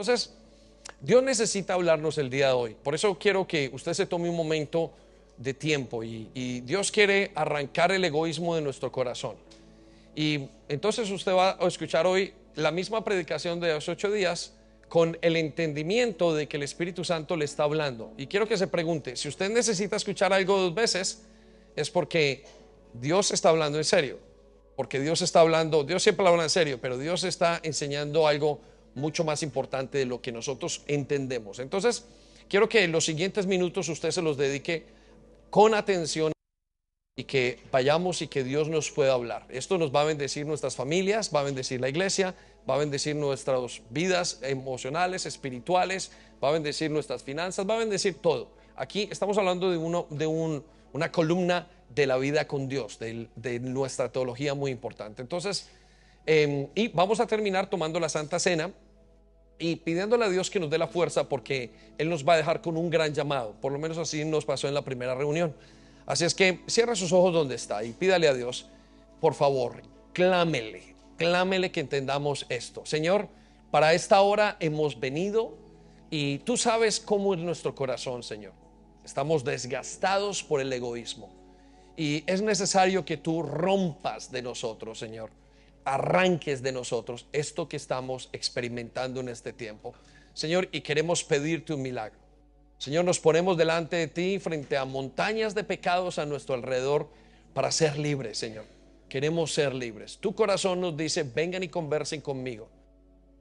Entonces, Dios necesita hablarnos el día de hoy. Por eso quiero que usted se tome un momento de tiempo y, Dios quiere arrancar el egoísmo de nuestro corazón. Y entonces usted va a escuchar hoy la misma predicación de los ocho días con el entendimiento de que el Espíritu Santo le está hablando. Y quiero que se pregunte, si usted necesita escuchar algo dos veces, es porque Dios está hablando en serio. Porque Dios está hablando, Dios siempre habla en serio, pero Dios está enseñando algo mucho más importante de lo que nosotros entendemos. Entonces, quiero que en los siguientes minutos usted se los dedique con atención y que vayamos y que Dios nos pueda hablar. Esto nos va a bendecir nuestras familias, va a bendecir la iglesia, va a bendecir nuestras vidas emocionales, espirituales, va a bendecir nuestras finanzas, va a bendecir todo. Aquí estamos hablando de, uno, de una columna de la vida con Dios, de, nuestra teología muy importante. Entonces, em, y vamos a terminar tomando la Santa Cena y pidiéndole a Dios que nos dé la fuerza porque Él nos va a dejar con un gran llamado. Por lo menos así nos pasó en la primera reunión. Así es que cierra sus ojos donde está y pídale a Dios, por favor, clámele, clámele que entendamos esto. Señor, para esta hora hemos venido y tú sabes cómo es nuestro corazón, Señor. Estamos desgastados por el egoísmo y es necesario que tú rompas de nosotros, Señor. Arranques de nosotros esto que estamos experimentando en este tiempo. Señor, y queremos pedirte un milagro. Señor, nos ponemos delante de ti frente a montañas de pecados a nuestro alrededor para ser libres, Señor. Queremos ser libres. Tu corazón nos dice, vengan y conversen conmigo.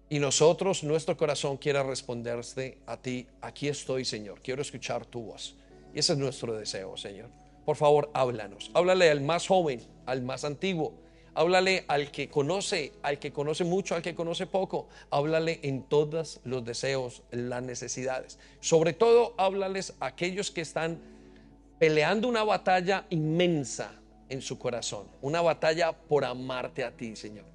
Y nosotros, nuestro corazón quiere responderse a ti, aquí estoy, Señor. Quiero escuchar tu voz. Y ese es nuestro deseo, Señor. Por favor, háblanos. Háblale al más joven, al más antiguo Háblale al que conoce, al que conoce mucho, al que conoce poco. Háblale en todos los deseos, las necesidades. Sobre todo, háblales a aquellos que están peleando una batalla inmensa en su corazón. Una batalla por amarte a ti, Señor.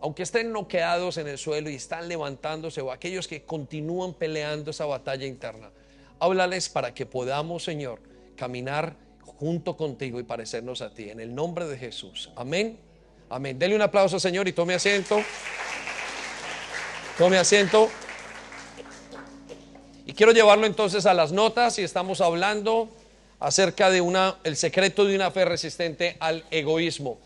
Aunque estén noqueados en el suelo y están levantándose, o aquellos que continúan peleando esa batalla interna, háblales para que podamos, Señor, caminar junto contigo y parecernos a ti. En el nombre de Jesús. Amén. Amén. Dele un aplauso, Señor, y tome asiento. Tome asiento. Y quiero llevarlo entonces a las notas y estamos hablando acerca de una el secreto de una fe resistente al egoísmo.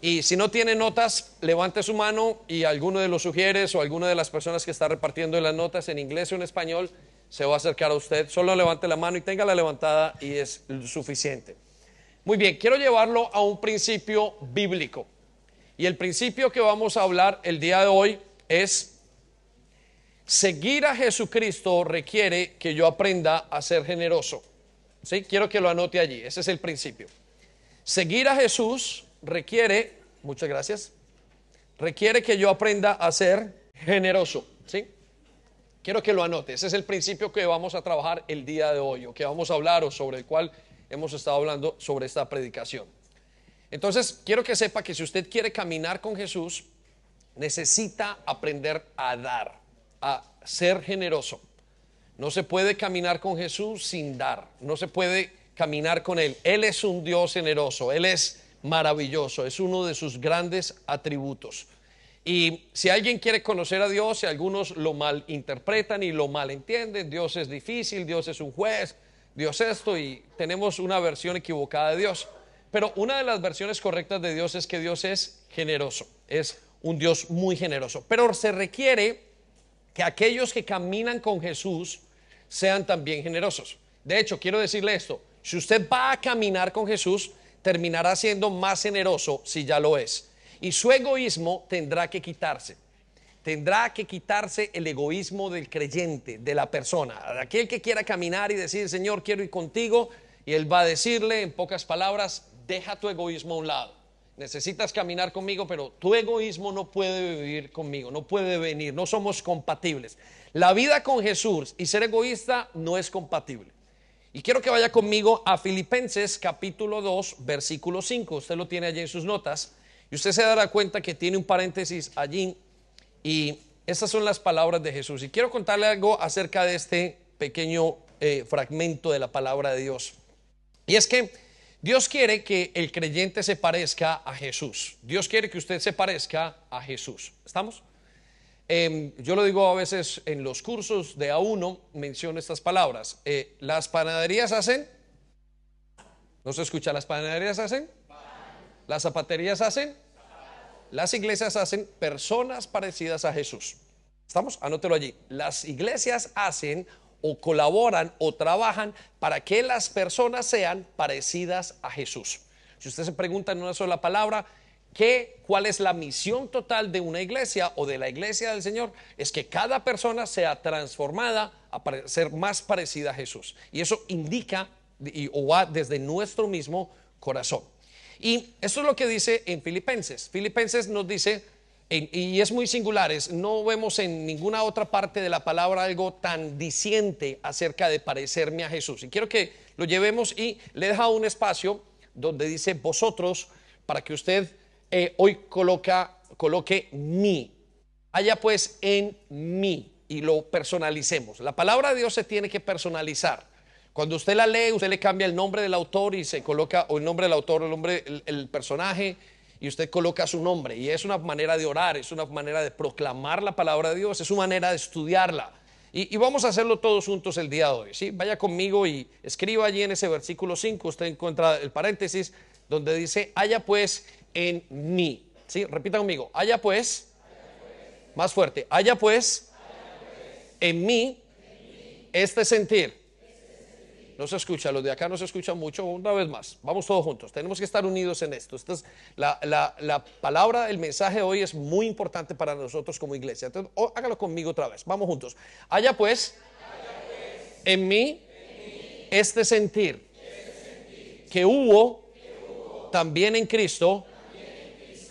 Y si no tiene notas, levante su mano y alguno de los sugieres o alguna de las personas que está repartiendo las notas en inglés o en español se va a acercar a usted. Solo levante la mano y tenga la levantada y es suficiente. Muy bien, quiero llevarlo a un principio bíblico. Y el principio que vamos a hablar el día de hoy es, seguir a Jesucristo requiere que yo aprenda a ser generoso. ¿Sí? Quiero que lo anote allí, ese es el principio. Seguir a Jesús requiere, muchas gracias, requiere que yo aprenda a ser generoso. ¿Sí? Quiero que lo anote, ese es el principio que vamos a trabajar el día de hoy, o que vamos a hablar, o sobre el cual hemos estado hablando sobre esta predicación. Entonces, quiero que sepa que si usted quiere caminar con Jesús, necesita aprender a dar, a ser generoso. No se puede caminar con Jesús sin dar, no se puede caminar con Él. Él es un Dios generoso, Él es maravilloso, es uno de sus grandes atributos. Y si alguien quiere conocer a Dios, si algunos lo malinterpretan y lo malentienden, Dios es difícil, Dios es un juez, Dios esto, y tenemos una versión equivocada de Dios. Pero una de las versiones correctas de Dios es que Dios es generoso, es un Dios muy generoso. Pero se requiere que aquellos que caminan con Jesús sean también generosos. De hecho, quiero decirle esto, si usted va a caminar con Jesús, terminará siendo más generoso si ya lo es. Y su egoísmo tendrá que quitarse. Tendrá que quitarse el egoísmo del creyente, de la persona, de aquel que quiera caminar y decir, Señor, quiero ir contigo. Y él va a decirle en pocas palabras, deja tu egoísmo a un lado. Necesitas caminar conmigo, pero tu egoísmo no puede vivir conmigo, no puede venir, no somos compatibles. La vida con Jesús y ser egoísta no es compatible. Y quiero que vaya conmigo a Filipenses capítulo 2, versículo 5. Usted lo tiene allí en sus notas. Y usted se dará cuenta que tiene un paréntesis allí. Y estas son las palabras de Jesús. Y quiero contarle algo acerca de este pequeño eh, fragmento de la palabra de Dios. Y es que Dios quiere que el creyente se parezca a Jesús. Dios quiere que usted se parezca a Jesús. ¿Estamos? Em, yo lo digo a veces en los cursos de A1, menciono estas palabras. Eh, las panaderías hacen, ¿no se escucha? ¿Las panaderías hacen? ¿Las zapaterías hacen? Las iglesias hacen personas parecidas a Jesús. ¿Estamos? Anótelo allí. Las iglesias hacen o colaboran o trabajan para que las personas sean parecidas a Jesús. Si usted se pregunta en una sola palabra, ¿qué, ¿cuál es la misión total de una iglesia o de la iglesia del Señor? Es que cada persona sea transformada a ser más parecida a Jesús. Y eso indica y, o va desde nuestro mismo corazón. Y eso es lo que dice en Filipenses. Filipenses nos dice, y es muy singular, no vemos en ninguna otra parte de la palabra algo tan diciente acerca de parecerme a Jesús. Y quiero que lo llevemos y le deja un espacio donde dice vosotros para que usted eh, hoy coloca, coloque mí. Haya pues en mí y lo personalicemos. La palabra de Dios se tiene que personalizar. Cuando usted la lee, usted le cambia el nombre del autor y se coloca, o el nombre del autor, el nombre, el personaje, y usted coloca su nombre. Y es una manera de orar, es una manera de proclamar la palabra de Dios, es una manera de estudiarla. Y, vamos a hacerlo todos juntos el día de hoy. ¿sí? Vaya conmigo y escriba allí en ese versículo 5, usted encuentra el paréntesis donde dice, haya pues en mí. ¿Sí? Repita conmigo, haya pues, más fuerte, haya pues, en mí este sentir no se escucha, los de acá no se escuchan mucho. Una vez más, vamos todos juntos. Tenemos que estar unidos en esto. es la, la, palabra, el mensaje hoy es muy importante para nosotros como iglesia. Entonces, hágalo conmigo otra vez. Vamos juntos. Haya pues, en, mí, este sentir, que, hubo, también en Cristo,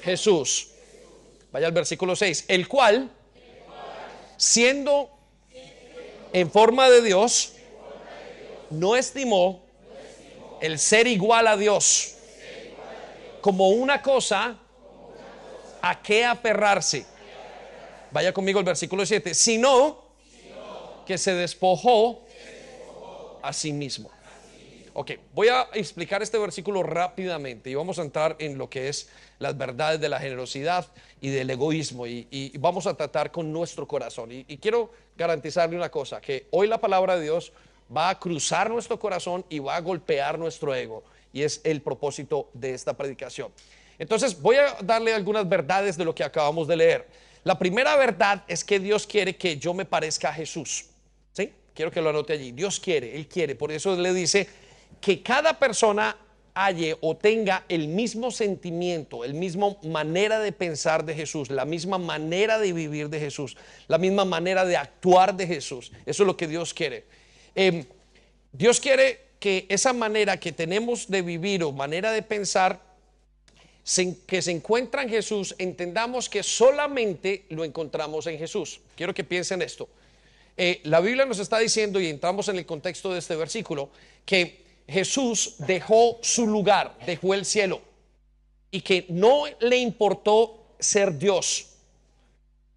Jesús. Vaya al versículo 6. El cual, siendo en forma de Dios, no estimó el ser igual a Dios como una cosa a qué aferrarse. Vaya conmigo el versículo 7. Sino que se despojó a sí mismo. Ok, voy a explicar este versículo rápidamente y vamos a entrar en lo que es las verdades de la generosidad y del egoísmo y, vamos a tratar con nuestro corazón. y quiero garantizarle una cosa, que hoy la palabra de Dios va a cruzar nuestro corazón y va a golpear nuestro ego. Y es el propósito de esta predicación. Entonces voy a darle algunas verdades de lo que acabamos de leer. La primera verdad es que Dios quiere que yo me parezca a Jesús. ¿Sí? Quiero que lo anote allí. Dios quiere, Él quiere. Por eso le dice que cada persona halle o tenga el mismo sentimiento, el mismo manera de pensar de Jesús, la misma manera de vivir de Jesús, la misma manera de actuar de Jesús. Eso es lo que Dios quiere. Em, Dios quiere que esa manera que tenemos de vivir o manera de pensar que se encuentra en Jesús, entendamos que solamente lo encontramos en Jesús. Quiero que piensen esto. Eh, la Biblia nos está diciendo, y entramos en el contexto de este versículo, que Jesús dejó su lugar, dejó el cielo, y que no le importó ser Dios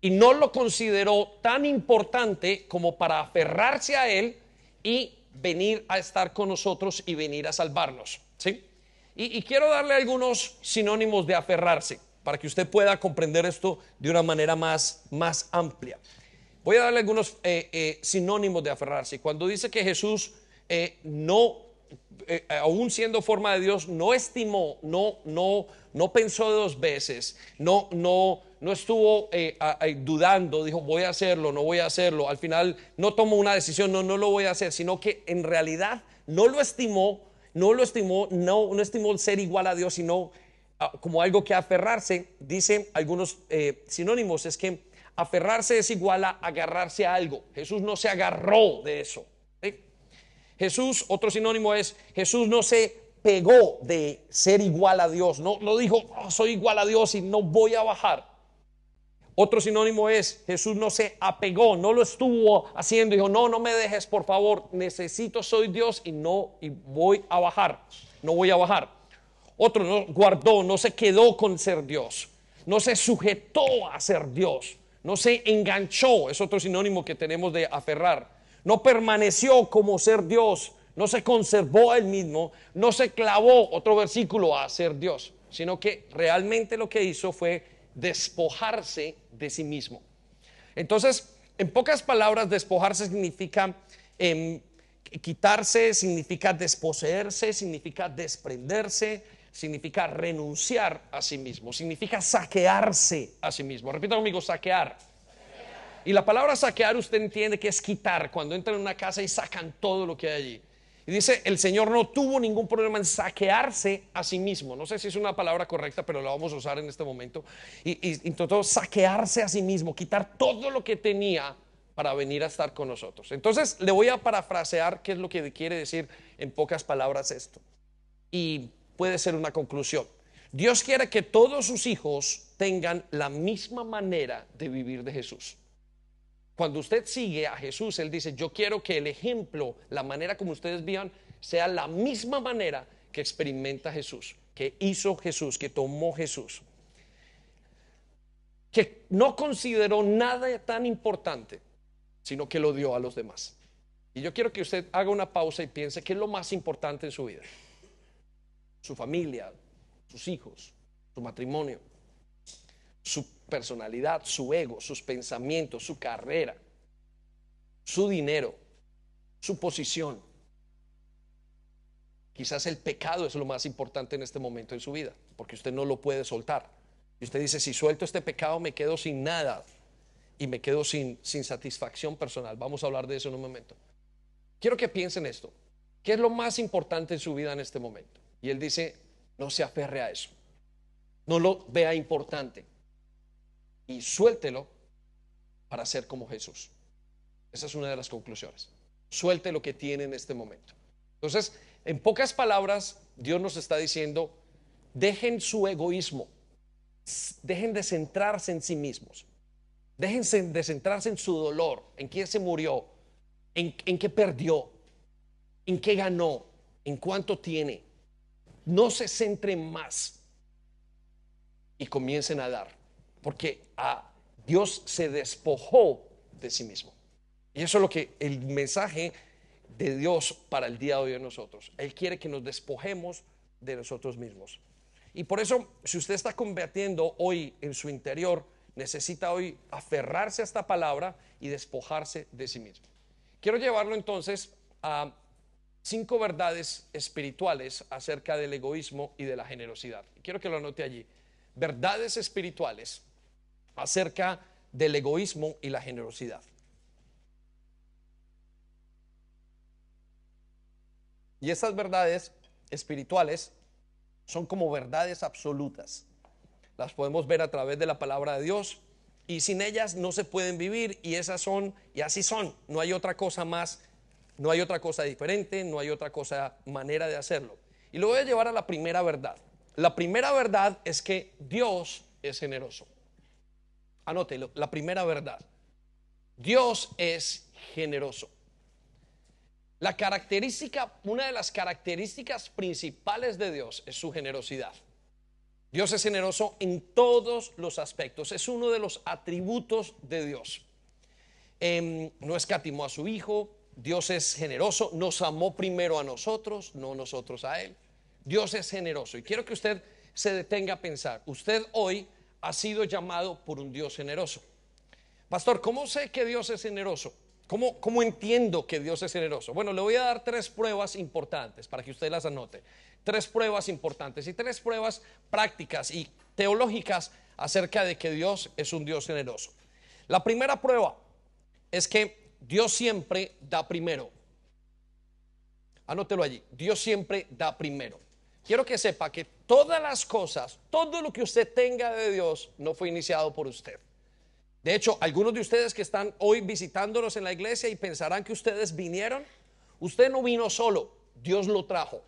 y no lo consideró tan importante como para aferrarse a Él y venir a estar con nosotros y venir a salvarnos. ¿sí? Y, quiero darle algunos sinónimos de aferrarse para que usted pueda comprender esto de una manera más, más amplia. Voy a darle algunos eh, eh, sinónimos de aferrarse. Cuando dice que Jesús eh, no, aún siendo forma de Dios, no estimó, no, no, no pensó dos veces, no, no, no estuvo eh, dudando, dijo voy a hacerlo, no voy a hacerlo. Al final no tomó una decisión, no, no lo voy a hacer, sino que en realidad no lo estimó, no lo estimó, no, no estimó el ser igual a Dios, sino ah, como algo que aferrarse, dicen algunos eh, sinónimos, es que aferrarse es igual a agarrarse a algo. Jesús no se agarró de eso. Jesús, otro sinónimo es, Jesús no se pegó de ser igual a Dios, no, no dijo, oh, soy igual a Dios y no voy a bajar. Otro sinónimo es, Jesús no se apegó, no lo estuvo haciendo, dijo, no, no me dejes, por favor, necesito, soy Dios y no, y voy a bajar, no voy a bajar. Otro no guardó, no se quedó con ser Dios, no se sujetó a ser Dios, no se enganchó, es otro sinónimo que tenemos de aferrar, no permaneció como ser Dios, no se conservó a él mismo, no se clavó, otro versículo, a ser Dios, sino que realmente lo que hizo fue despojarse de sí mismo. Entonces, en pocas palabras, despojarse significa em, quitarse, significa desposeerse, significa desprenderse, significa renunciar a sí mismo, significa saquearse a sí mismo. Repita conmigo, saquear. Y la palabra saquear usted entiende que es quitar, cuando entran en una casa y sacan todo lo que hay allí. Y dice, el Señor no tuvo ningún problema en saquearse a sí mismo. No sé si es una palabra correcta, pero la vamos a usar en este momento. Y, intentó saquearse a sí mismo, quitar todo lo que tenía para venir a estar con nosotros. Entonces, le voy a parafrasear qué es lo que quiere decir en pocas palabras esto. Y puede ser una conclusión. Dios quiere que todos sus hijos tengan la misma manera de vivir de Jesús. Cuando usted sigue a Jesús, Él dice, yo quiero que el ejemplo, la manera como ustedes vivan, sea la misma manera que experimenta Jesús, que hizo Jesús, que tomó Jesús. Que no consideró nada tan importante, sino que lo dio a los demás. Y yo quiero que usted haga una pausa y piense qué es lo más importante en su vida. Su familia, sus hijos, su matrimonio, su personalidad, su ego, sus pensamientos, su carrera, su dinero, su posición. Quizás el pecado es lo más importante en este momento en su vida, porque usted no lo puede soltar. Y usted dice, si suelto este pecado me quedo sin nada y me quedo sin, satisfacción personal. Vamos a hablar de eso en un momento. Quiero que piensen esto. ¿Qué es lo más importante en su vida en este momento? Y él dice, no se aferre a eso. No lo vea importante y suéltelo para ser como Jesús. Esa es una de las conclusiones. Suelte lo que tiene en este momento. Entonces, en pocas palabras, Dios nos está diciendo, dejen su egoísmo, dejen de centrarse en sí mismos, dejen de centrarse en su dolor, en quién se murió, en, en qué perdió, en qué ganó, en cuánto tiene. No se centren más y comiencen a dar porque a Dios se despojó de sí mismo. Y eso es lo que el mensaje de Dios para el día de hoy de nosotros. Él quiere que nos despojemos de nosotros mismos. Y por eso, si usted está combatiendo hoy en su interior, necesita hoy aferrarse a esta palabra y despojarse de sí mismo. Quiero llevarlo entonces a cinco verdades espirituales acerca del egoísmo y de la generosidad. Quiero que lo anote allí. Verdades espirituales acerca del egoísmo y la generosidad. Y esas verdades espirituales son como verdades absolutas. Las podemos ver a través de la palabra de Dios y sin ellas no se pueden vivir y esas son y así son. No hay otra cosa más, no hay otra cosa diferente, no hay otra cosa manera de hacerlo. Y lo voy a llevar a la primera verdad. La primera verdad es que Dios es generoso. Anótelo, la primera verdad. Dios es generoso. La característica, una de las características principales de Dios es su generosidad. Dios es generoso en todos los aspectos. Es uno de los atributos de Dios. Em, no escatimó a su Hijo. Dios es generoso. Nos amó primero a nosotros, no nosotros a Él. Dios es generoso. Y quiero que usted se detenga a pensar. Usted hoy ha sido llamado por un Dios generoso. Pastor, ¿cómo sé que Dios es generoso? ¿Cómo, ¿Cómo, entiendo que Dios es generoso? Bueno, le voy a dar tres pruebas importantes para que usted las anote. Tres pruebas importantes y tres pruebas prácticas y teológicas acerca de que Dios es un Dios generoso. La primera prueba es que Dios siempre da primero. Anótelo allí. Dios siempre da primero quiero que sepa que todas las cosas, todo lo que usted tenga de Dios, no fue iniciado por usted. De hecho, algunos de ustedes que están hoy visitándonos en la iglesia y pensarán que ustedes vinieron, usted no vino solo, Dios lo trajo.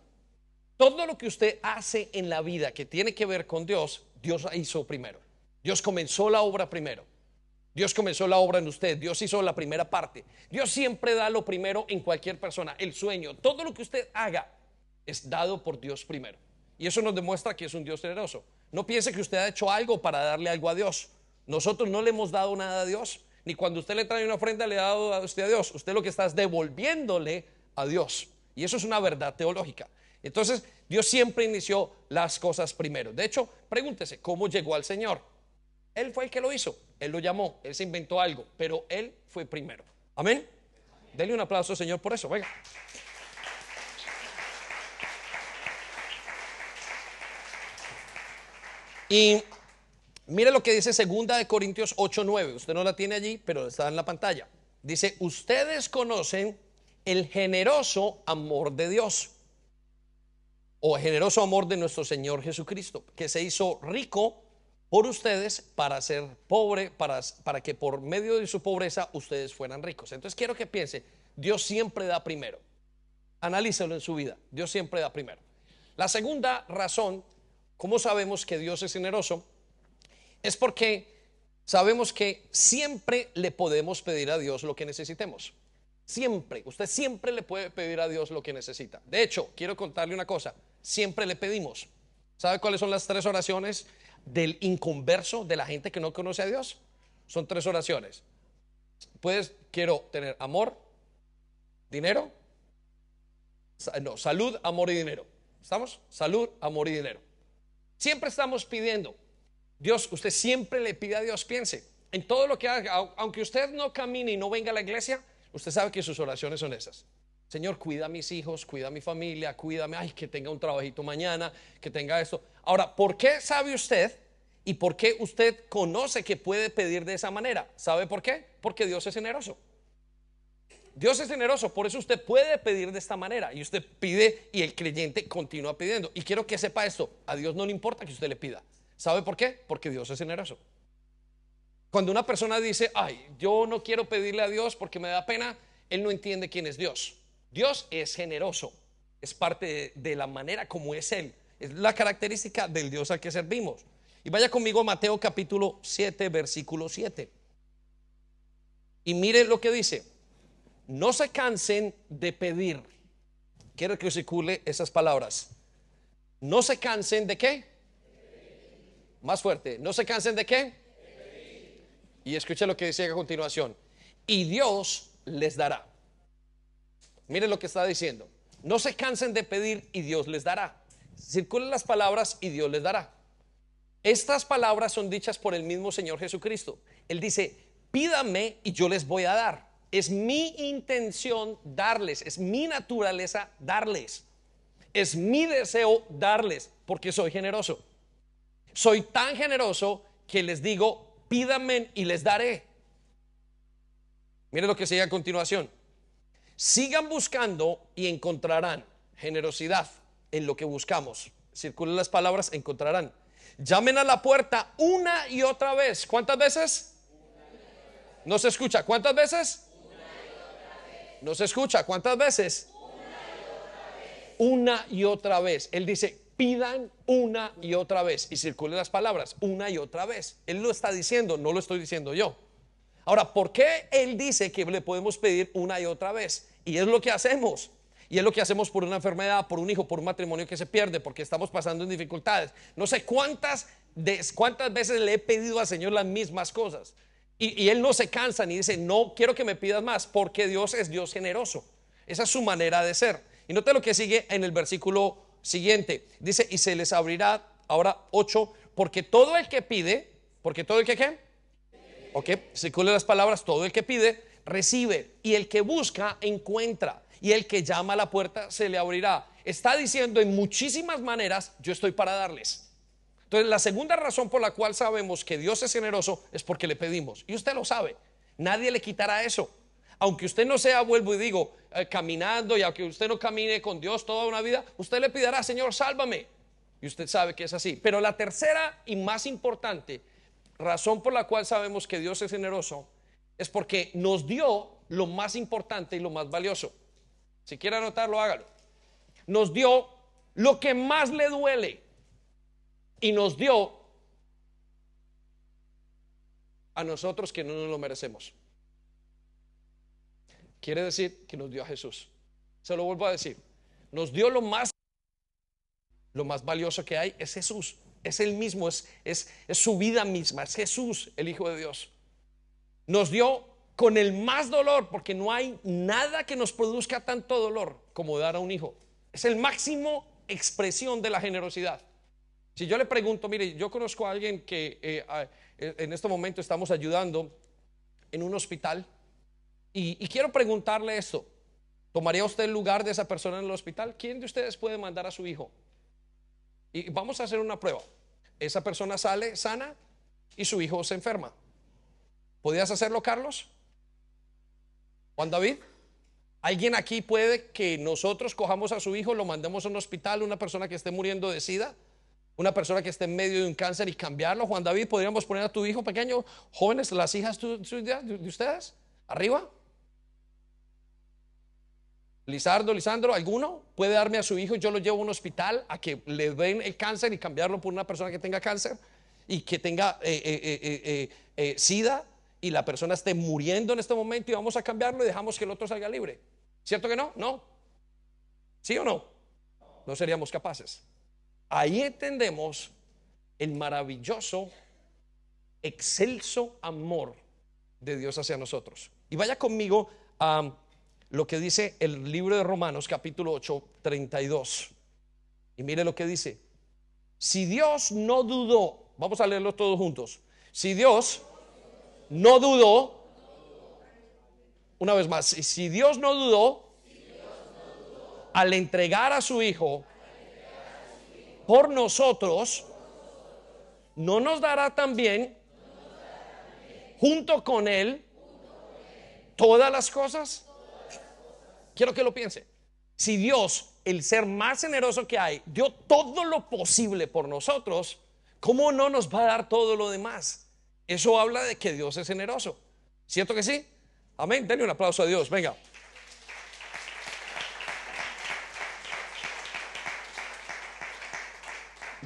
Todo lo que usted hace en la vida que tiene que ver con Dios, Dios hizo primero. Dios comenzó la obra primero. Dios comenzó la obra en usted, Dios hizo la primera parte. Dios siempre da lo primero en cualquier persona, el sueño, todo lo que usted haga, es dado por Dios primero. Y eso nos demuestra que es un Dios generoso. No piense que usted ha hecho algo para darle algo a Dios. Nosotros no le hemos dado nada a Dios. Ni cuando usted le trae una ofrenda le ha dado a usted a Dios. Usted lo que está es devolviéndole a Dios. Y eso es una verdad teológica. Entonces, Dios siempre inició las cosas primero. De hecho, pregúntese, ¿cómo llegó al Señor? Él fue el que lo hizo, Él lo llamó, Él se inventó algo, pero Él fue primero. Amén. Denle un aplauso, Señor, por eso. Venga. Y mire lo que dice segunda de Corintios 8:9. Usted no la tiene allí, pero está en la pantalla. Dice, "Ustedes conocen el generoso amor de Dios o generoso amor de nuestro Señor Jesucristo, que se hizo rico por ustedes para ser pobre, para, para que por medio de su pobreza ustedes fueran ricos. Entonces quiero que piense, Dios siempre da primero. Analícelo en su vida, Dios siempre da primero. La segunda razón, ¿cómo sabemos que Dios es generoso? Es porque sabemos que siempre le podemos pedir a Dios lo que necesitemos. Siempre, usted siempre le puede pedir a Dios lo que necesita. De hecho, quiero contarle una cosa, siempre le pedimos. ¿Sabe cuáles son las tres oraciones del inconverso, de la gente que no conoce a Dios? Son tres oraciones. Pues quiero tener amor, dinero, no, salud, amor y dinero. ¿Estamos? Salud, amor y dinero. Siempre estamos pidiendo. Dios, usted siempre le pide a Dios, piense, en todo lo que haga, aunque usted no camine y no venga a la iglesia, usted sabe que sus oraciones son esas. Señor, cuida a mis hijos, cuida a mi familia, cuídame, ay, que tenga un trabajito mañana, que tenga esto. Ahora, ¿por qué sabe usted y por qué usted conoce que puede pedir de esa manera? ¿Sabe por qué? Porque Dios es generoso. Dios es generoso, por eso usted puede pedir de esta manera y usted pide y el creyente continúa pidiendo. Y quiero que sepa esto, a Dios no le importa que usted le pida. ¿Sabe por qué? Porque Dios es generoso. Cuando una persona dice, ay, yo no quiero pedirle a Dios porque me da pena, él no entiende quién es Dios. Dios es generoso, es parte de, la manera como es Él, es la característica del Dios al que servimos. Y vaya conmigo Mateo capítulo 7, versículo 7. Y mire lo que dice, no se cansen de pedir. Quiero que circule esas palabras. No se cansen de qué? Más fuerte, no se cansen de qué? Y escuche lo que dice a continuación. Y Dios les dará. Mire lo que está diciendo. No se cansen de pedir y Dios les dará. Circulen las palabras y Dios les dará. Estas palabras son dichas por el mismo Señor Jesucristo. Él dice, pídame y yo les voy a dar. Es mi intención darles, es mi naturaleza darles. Es mi deseo darles porque soy generoso. Soy tan generoso que les digo, pídame y les daré. Mire lo que sigue a continuación. Sigan buscando y encontrarán generosidad en lo que buscamos. Circulen las palabras, encontrarán. Llamen a la puerta una y otra vez. ¿Cuántas veces? No se escucha. ¿Cuántas veces? No se escucha. ¿Cuántas veces? Una y otra vez. Él dice, pidan una y otra vez. Y circulen las palabras, una y otra vez. Él lo está diciendo, no lo estoy diciendo yo. Ahora, ¿por qué Él dice que le podemos pedir una y otra vez? Y es lo que hacemos. Y es lo que hacemos por una enfermedad, por un hijo, por un matrimonio que se pierde, porque estamos pasando en dificultades. No sé cuántas, cuántas veces le he pedido al Señor las mismas cosas. Y, Él no se cansa ni dice, no quiero que me pidas más, porque Dios es Dios generoso. Esa es su manera de ser. Y note lo que sigue en el versículo siguiente. Dice, y se les abrirá, ahora 8, porque todo el que pide, porque todo el que qué? Ok, circule las palabras, todo el que pide, recibe. Y el que busca, encuentra. Y el que llama a la puerta, se le abrirá. Está diciendo en muchísimas maneras, yo estoy para darles. Entonces, la segunda razón por la cual sabemos que Dios es generoso es porque le pedimos. Y usted lo sabe. Nadie le quitará eso. Aunque usted no sea, vuelvo y digo, eh, caminando y aunque usted no camine con Dios toda una vida, usted le pedirá, Señor, sálvame. Y usted sabe que es así. Pero la tercera y más importante razón por la cual sabemos que Dios es generoso es porque nos dio lo más importante y lo más valioso. Si quiere anotarlo, hágalo. Nos dio lo que más le duele y nos dio a nosotros que no nos lo merecemos. Quiere decir que nos dio a Jesús. Se lo vuelvo a decir. Nos dio lo más lo más valioso que hay es Jesús es el mismo, es, es, su vida misma, es Jesús, el Hijo de Dios. Nos dio con el más dolor, porque no hay nada que nos produzca tanto dolor como dar a un hijo. Es el máximo expresión de la generosidad. Si yo le pregunto, mire, yo conozco a alguien que eh, eh, en este momento estamos ayudando en un hospital y, quiero preguntarle esto. ¿Tomaría usted el lugar de esa persona en el hospital? ¿Quién de ustedes puede mandar a su hijo? Y vamos a hacer una prueba. Esa persona sale sana y su hijo se enferma. ¿Podrías hacerlo, Carlos? Juan David. ¿Alguien aquí puede que nosotros cojamos a su hijo, lo mandemos a un hospital, una persona que esté muriendo de sida? Una persona que esté en medio de un cáncer y cambiarlo. Juan David, ¿podríamos poner a tu hijo pequeño? Jóvenes, las hijas de ustedes, arriba. Lizardo, Lisandro, ¿alguno puede darme a su hijo? Yo lo llevo a un hospital a que le den el cáncer y cambiarlo por una persona que tenga cáncer y que tenga eh, eh, eh, SIDA y la persona esté muriendo en este momento y vamos a cambiarlo y dejamos que el otro salga libre. ¿Cierto que no? No. ¿Sí o no? No seríamos capaces. Ahí entendemos el maravilloso, excelso amor de Dios hacia nosotros. Y vaya conmigo a lo que dice el libro de Romanos capítulo 8, 32. Y mire lo que dice. Si Dios no dudó, vamos a leerlo todos juntos. Si Dios no dudó, una vez más, si Dios no dudó al entregar a su Hijo por nosotros, no nos dará también junto con Él todas las cosas. Quiero que lo piense. Si Dios, el ser más generoso que hay, dio todo lo posible por nosotros, ¿cómo no nos va a dar todo lo demás? Eso habla de que Dios es generoso. ¿Cierto que sí? Amén. Denle un aplauso a Dios. Venga.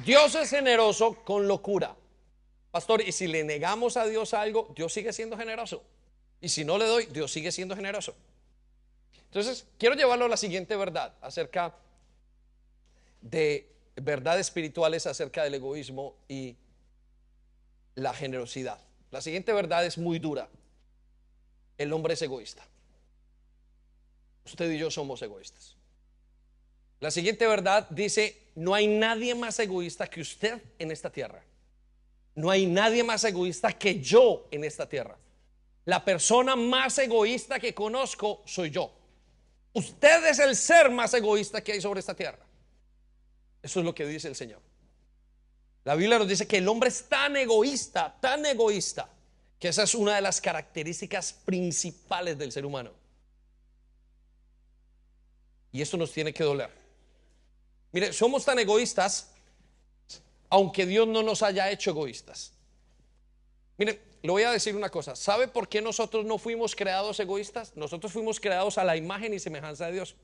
Dios es generoso con locura. Pastor, y si le negamos a Dios algo, Dios sigue siendo generoso. Y si no le doy, Dios sigue siendo generoso. Entonces, quiero llevarlo a la siguiente verdad acerca de verdades espirituales acerca del egoísmo y la generosidad. La siguiente verdad es muy dura. El hombre es egoísta. Usted y yo somos egoístas. La siguiente verdad dice, no hay nadie más egoísta que usted en esta tierra. No hay nadie más egoísta que yo en esta tierra. La persona más egoísta que conozco soy yo. Usted es el ser más egoísta que hay sobre esta tierra. Eso es lo que dice el Señor. La Biblia nos dice que el hombre es tan egoísta, tan egoísta, que esa es una de las características principales del ser humano. Y esto nos tiene que doler. Mire, somos tan egoístas, aunque Dios no nos haya hecho egoístas. Mire, le voy a decir una cosa. ¿Sabe por qué nosotros no fuimos creados egoístas? Nosotros fuimos creados a la imagen y semejanza de Dios.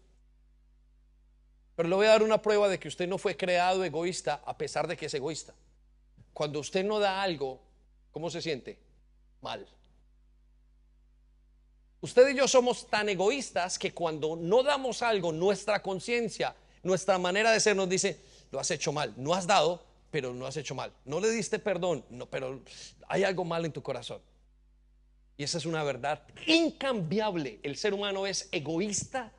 Pero le voy a dar una prueba de que usted no fue creado egoísta a pesar de que es egoísta. Cuando usted no da algo, ¿cómo se siente? Mal. Usted y yo somos tan egoístas que cuando no damos algo, nuestra conciencia, nuestra manera de ser nos dice, lo has hecho mal, no has dado, pero no has hecho mal. No le diste perdón, no, pero hay algo mal en tu corazón. Y esa es una verdad incambiable. El ser humano es egoísta,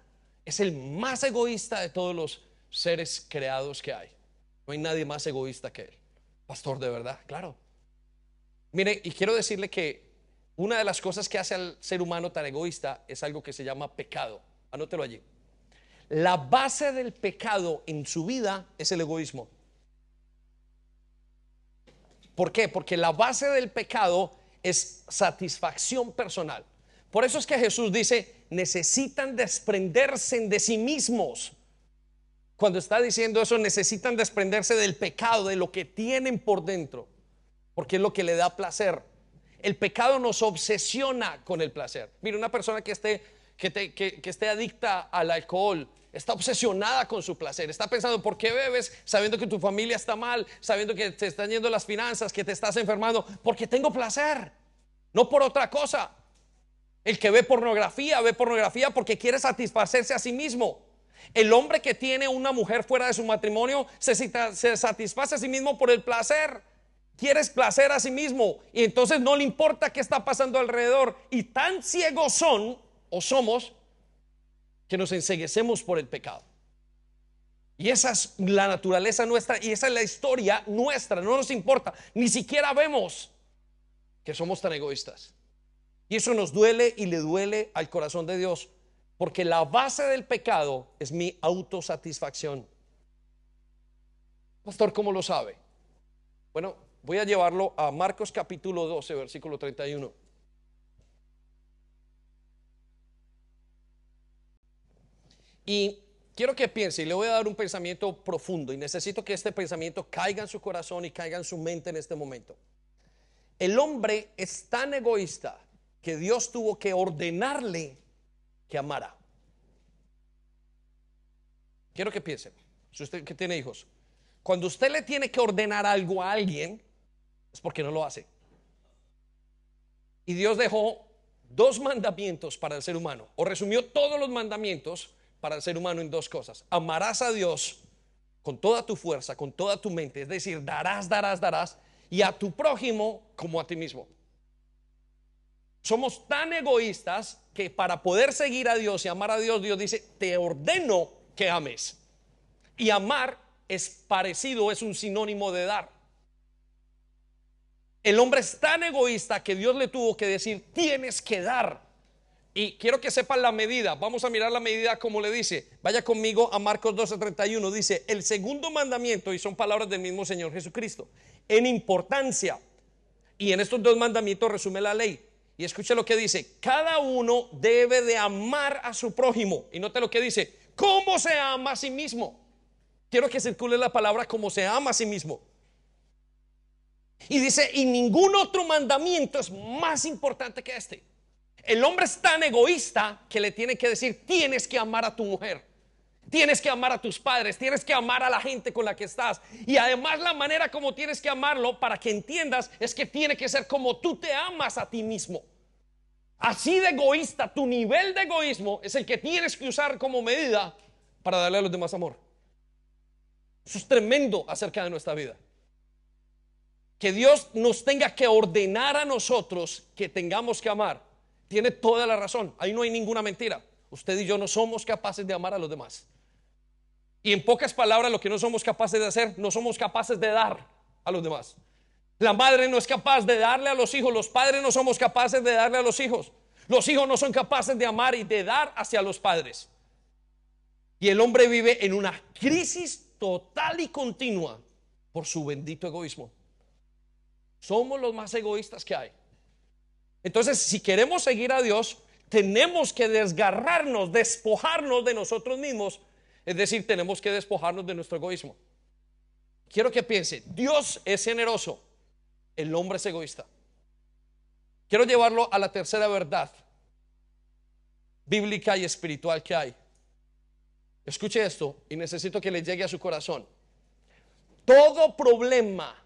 es el más egoísta de todos los seres creados que hay. No hay nadie más egoísta que él. Pastor, de verdad, claro. Mire, y quiero decirle que una de las cosas que hace al ser humano tan egoísta es algo que se llama pecado. Anótelo allí. La base del pecado en su vida es el egoísmo. ¿Por qué? Porque la base del pecado es satisfacción personal. Por eso es que Jesús dice, necesitan desprenderse de sí mismos. Cuando está diciendo eso, necesitan desprenderse del pecado, de lo que tienen por dentro, porque es lo que le da placer. El pecado nos obsesiona con el placer. Mira, una persona que esté, que, que esté adicta al alcohol, Está obsesionada con su placer. Está pensando, ¿por qué bebes sabiendo que tu familia está mal? Sabiendo que te están yendo las finanzas, que te estás enfermando. Porque tengo placer. No por otra cosa. El que ve pornografía, ve pornografía porque quiere satisfacerse a sí mismo. El hombre que tiene una mujer fuera de su matrimonio se, satisface a sí mismo por el placer. Quieres placer a sí mismo y entonces no le importa qué está pasando alrededor. Y tan ciegos son o somos que nos enseguecemos por el pecado. Y esa es la naturaleza nuestra y esa es la historia nuestra. No nos importa. Ni siquiera vemos que somos tan egoístas. Y eso nos duele y le duele al corazón de Dios. Porque la base del pecado es mi autosatisfacción. Pastor, ¿cómo lo sabe? Bueno, voy a llevarlo a Marcos capítulo 12, versículo 31. Y quiero que piense, y le voy a dar un pensamiento profundo, y necesito que este pensamiento caiga en su corazón y caiga en su mente en este momento. El hombre es tan egoísta que Dios tuvo que ordenarle que amara. Quiero que piense, si usted que tiene hijos, cuando usted le tiene que ordenar algo a alguien, es porque no lo hace. Y Dios dejó dos mandamientos para el ser humano, o resumió todos los mandamientos para el ser humano en dos cosas. Amarás a Dios con toda tu fuerza, con toda tu mente, es decir, darás, darás, darás, y a tu prójimo como a ti mismo. Somos tan egoístas que para poder seguir a Dios y amar a Dios, Dios dice, te ordeno que ames. Y amar es parecido, es un sinónimo de dar. El hombre es tan egoísta que Dios le tuvo que decir, tienes que dar. Y quiero que sepan la medida. Vamos a mirar la medida como le dice. Vaya conmigo a Marcos 12:31. Dice, el segundo mandamiento, y son palabras del mismo Señor Jesucristo, en importancia. Y en estos dos mandamientos resume la ley. Y escuche lo que dice, cada uno debe de amar a su prójimo. Y note lo que dice, ¿cómo se ama a sí mismo? Quiero que circule la palabra como se ama a sí mismo. Y dice, y ningún otro mandamiento es más importante que este. El hombre es tan egoísta que le tiene que decir, tienes que amar a tu mujer. Tienes que amar a tus padres, tienes que amar a la gente con la que estás. Y además la manera como tienes que amarlo, para que entiendas, es que tiene que ser como tú te amas a ti mismo. Así de egoísta, tu nivel de egoísmo es el que tienes que usar como medida para darle a los demás amor. Eso es tremendo acerca de nuestra vida. Que Dios nos tenga que ordenar a nosotros que tengamos que amar. Tiene toda la razón. Ahí no hay ninguna mentira. Usted y yo no somos capaces de amar a los demás. Y en pocas palabras, lo que no somos capaces de hacer, no somos capaces de dar a los demás. La madre no es capaz de darle a los hijos, los padres no somos capaces de darle a los hijos. Los hijos no son capaces de amar y de dar hacia los padres. Y el hombre vive en una crisis total y continua por su bendito egoísmo. Somos los más egoístas que hay. Entonces, si queremos seguir a Dios, tenemos que desgarrarnos, despojarnos de nosotros mismos es decir, tenemos que despojarnos de nuestro egoísmo. Quiero que piense, Dios es generoso, el hombre es egoísta. Quiero llevarlo a la tercera verdad bíblica y espiritual que hay. Escuche esto y necesito que le llegue a su corazón. Todo problema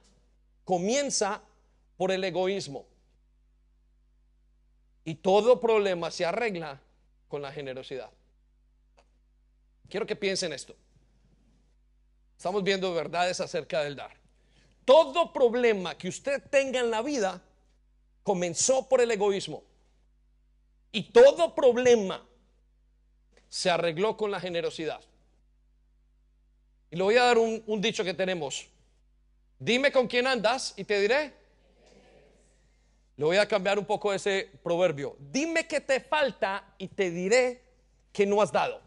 comienza por el egoísmo. Y todo problema se arregla con la generosidad. Quiero que piensen esto. Estamos viendo verdades acerca del dar. Todo problema que usted tenga en la vida comenzó por el egoísmo. Y todo problema se arregló con la generosidad. Y le voy a dar un, un dicho que tenemos. Dime con quién andas y te diré. Le voy a cambiar un poco ese proverbio. Dime qué te falta y te diré que no has dado.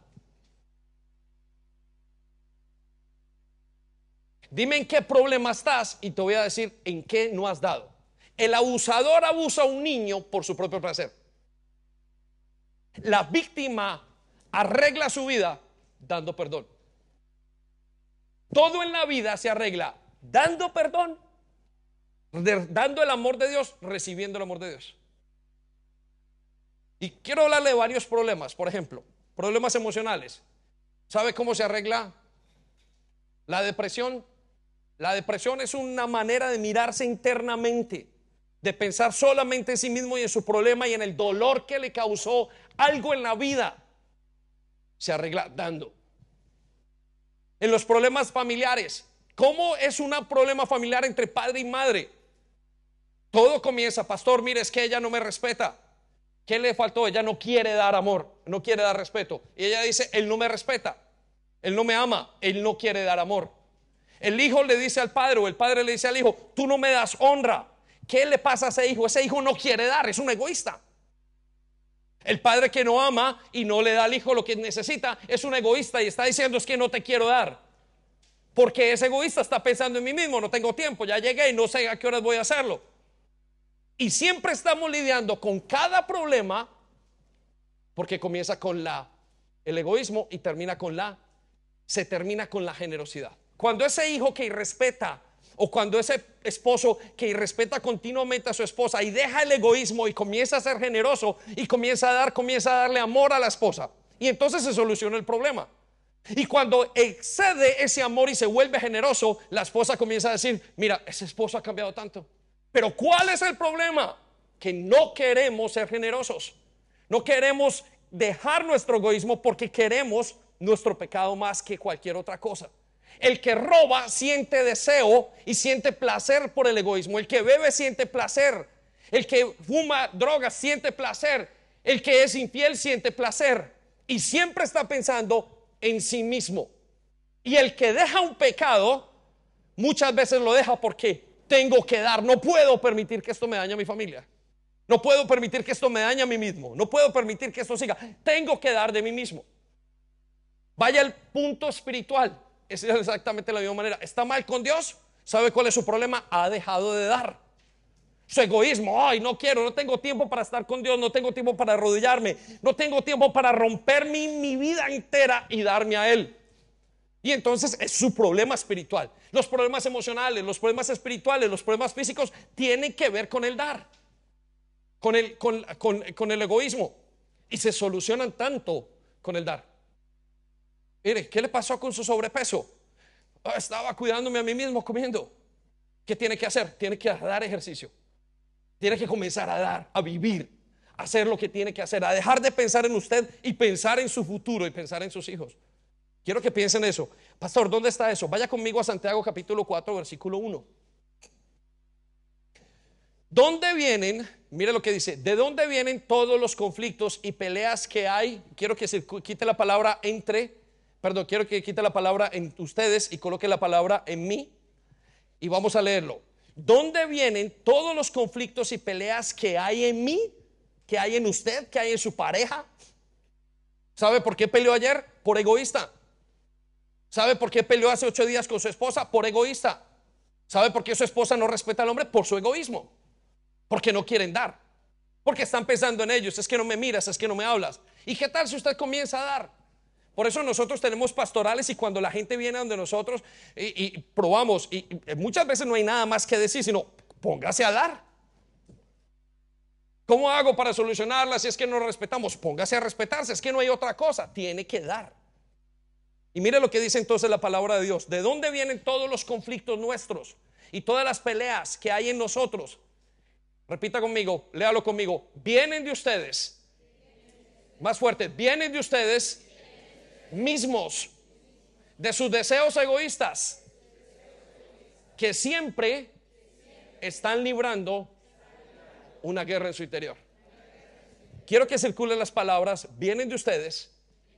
Dime en qué problema estás y te voy a decir en qué no has dado. El abusador abusa a un niño por su propio placer. La víctima arregla su vida dando perdón. Todo en la vida se arregla dando perdón, dando el amor de Dios, recibiendo el amor de Dios. Y quiero hablarle de varios problemas, por ejemplo, problemas emocionales. ¿Sabe cómo se arregla la depresión? La depresión es una manera de mirarse internamente, de pensar solamente en sí mismo y en su problema y en el dolor que le causó algo en la vida. Se arregla dando. En los problemas familiares, ¿cómo es un problema familiar entre padre y madre? Todo comienza, pastor, mire, es que ella no me respeta. ¿Qué le faltó? Ella no quiere dar amor, no quiere dar respeto. Y ella dice, él no me respeta. Él no me ama, él no quiere dar amor. El hijo le dice al padre o el padre le dice al hijo, tú no me das honra. ¿Qué le pasa a ese hijo? Ese hijo no quiere dar, es un egoísta. El padre que no ama y no le da al hijo lo que necesita es un egoísta y está diciendo es que no te quiero dar. Porque ese egoísta está pensando en mí mismo, no tengo tiempo, ya llegué y no sé a qué horas voy a hacerlo. Y siempre estamos lidiando con cada problema porque comienza con la el egoísmo y termina con la se termina con la generosidad. Cuando ese hijo que irrespeta o cuando ese esposo que irrespeta continuamente a su esposa y deja el egoísmo y comienza a ser generoso y comienza a dar, comienza a darle amor a la esposa. Y entonces se soluciona el problema. Y cuando excede ese amor y se vuelve generoso, la esposa comienza a decir, mira, ese esposo ha cambiado tanto. Pero ¿cuál es el problema? Que no queremos ser generosos. No queremos dejar nuestro egoísmo porque queremos nuestro pecado más que cualquier otra cosa. El que roba siente deseo y siente placer por el egoísmo. El que bebe siente placer. El que fuma drogas siente placer. El que es infiel siente placer. Y siempre está pensando en sí mismo. Y el que deja un pecado, muchas veces lo deja porque tengo que dar. No puedo permitir que esto me dañe a mi familia. No puedo permitir que esto me dañe a mí mismo. No puedo permitir que esto siga. Tengo que dar de mí mismo. Vaya al punto espiritual. Es exactamente la misma manera. ¿Está mal con Dios? ¿Sabe cuál es su problema? Ha dejado de dar. Su egoísmo, ay, no quiero, no tengo tiempo para estar con Dios, no tengo tiempo para arrodillarme, no tengo tiempo para romper mi, mi vida entera y darme a Él. Y entonces es su problema espiritual. Los problemas emocionales, los problemas espirituales, los problemas físicos tienen que ver con el dar, con el, con, con el egoísmo. Y se solucionan tanto con el dar. Mire, ¿qué le pasó con su sobrepeso? Ah, estaba cuidándome a mí mismo comiendo. ¿Qué tiene que hacer? Tiene que dar ejercicio. Tiene que comenzar a dar, a vivir, a hacer lo que tiene que hacer, a dejar de pensar en usted y pensar en su futuro y pensar en sus hijos. Quiero que piensen eso. Pastor, ¿dónde está eso? Vaya conmigo a Santiago capítulo 4, versículo 1. ¿Dónde vienen? Mire lo que dice. ¿De dónde vienen todos los conflictos y peleas que hay? Quiero que se quite la palabra entre perdón, quiero que quite la palabra en ustedes y coloque la palabra en mí. Y vamos a leerlo. ¿Dónde vienen todos los conflictos y peleas que hay en mí? ¿Que hay en usted? ¿Que hay en su pareja? ¿Sabe por qué peleó ayer? Por egoísta. ¿Sabe por qué peleó hace ocho días con su esposa? Por egoísta. ¿Sabe por qué su esposa no respeta al hombre? Por su egoísmo. Porque no quieren dar. Porque están pensando en ellos. Es que no me miras, es que no me hablas. ¿Y qué tal si usted comienza a dar? Por eso nosotros tenemos pastorales y cuando la gente viene donde nosotros y, probamos, y, muchas veces no hay nada más que decir, sino póngase a dar. ¿Cómo hago para solucionarla si es que no respetamos? Póngase a respetarse, es que no hay otra cosa, tiene que dar. Y mire lo que dice entonces la palabra de Dios. ¿De dónde vienen todos los conflictos nuestros y todas las peleas que hay en nosotros? Repita conmigo, léalo conmigo. Vienen de ustedes. Más fuerte, vienen de ustedes mismos, de sus deseos egoístas, que siempre están librando una guerra en su interior. Quiero que circulen las palabras, vienen de ustedes,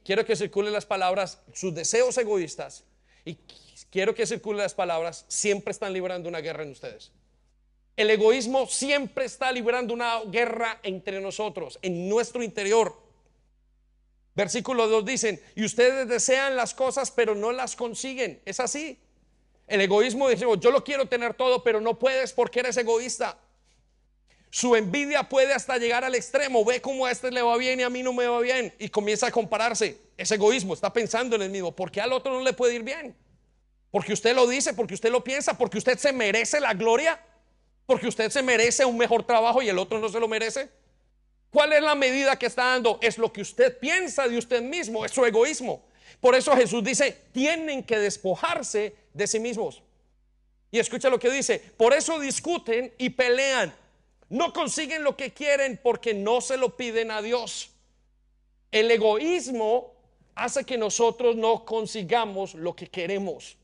quiero que circulen las palabras, sus deseos egoístas, y quiero que circulen las palabras, siempre están librando una guerra en ustedes. El egoísmo siempre está librando una guerra entre nosotros, en nuestro interior. Versículo 2 dicen, y ustedes desean las cosas pero no las consiguen. Es así. El egoísmo dice, yo lo quiero tener todo, pero no puedes porque eres egoísta. Su envidia puede hasta llegar al extremo. Ve cómo a este le va bien y a mí no me va bien. Y comienza a compararse. Es egoísmo, está pensando en el mismo. porque al otro no le puede ir bien? Porque usted lo dice, porque usted lo piensa, porque usted se merece la gloria, porque usted se merece un mejor trabajo y el otro no se lo merece. ¿Cuál es la medida que está dando? Es lo que usted piensa de usted mismo, es su egoísmo. Por eso Jesús dice, tienen que despojarse de sí mismos. Y escucha lo que dice, por eso discuten y pelean. No consiguen lo que quieren porque no se lo piden a Dios. El egoísmo hace que nosotros no consigamos lo que queremos.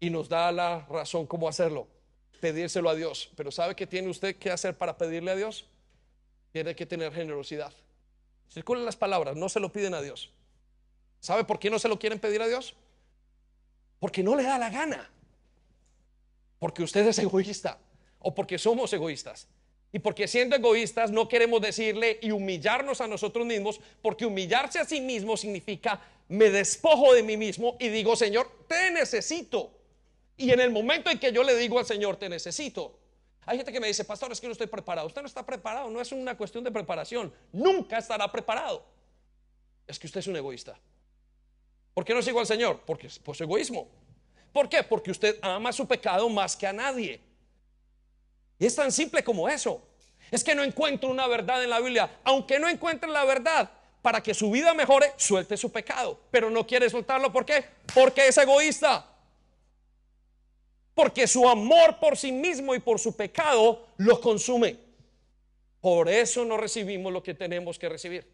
Y nos da la razón cómo hacerlo, pedírselo a Dios. Pero ¿sabe qué tiene usted que hacer para pedirle a Dios? tiene que tener generosidad. Circulen las palabras, no se lo piden a Dios. ¿Sabe por qué no se lo quieren pedir a Dios? Porque no le da la gana. Porque usted es egoísta o porque somos egoístas. Y porque siendo egoístas no queremos decirle y humillarnos a nosotros mismos, porque humillarse a sí mismo significa me despojo de mí mismo y digo, Señor, te necesito. Y en el momento en que yo le digo al Señor, te necesito, hay gente que me dice, pastor, es que no estoy preparado. Usted no está preparado, no es una cuestión de preparación. Nunca estará preparado. Es que usted es un egoísta. ¿Por qué no sigo al Señor? Porque es por su egoísmo. ¿Por qué? Porque usted ama su pecado más que a nadie. Y es tan simple como eso. Es que no encuentro una verdad en la Biblia. Aunque no encuentre la verdad, para que su vida mejore, suelte su pecado. Pero no quiere soltarlo. ¿Por qué? Porque es egoísta. Porque su amor por sí mismo y por su pecado lo consume. Por eso no recibimos lo que tenemos que recibir.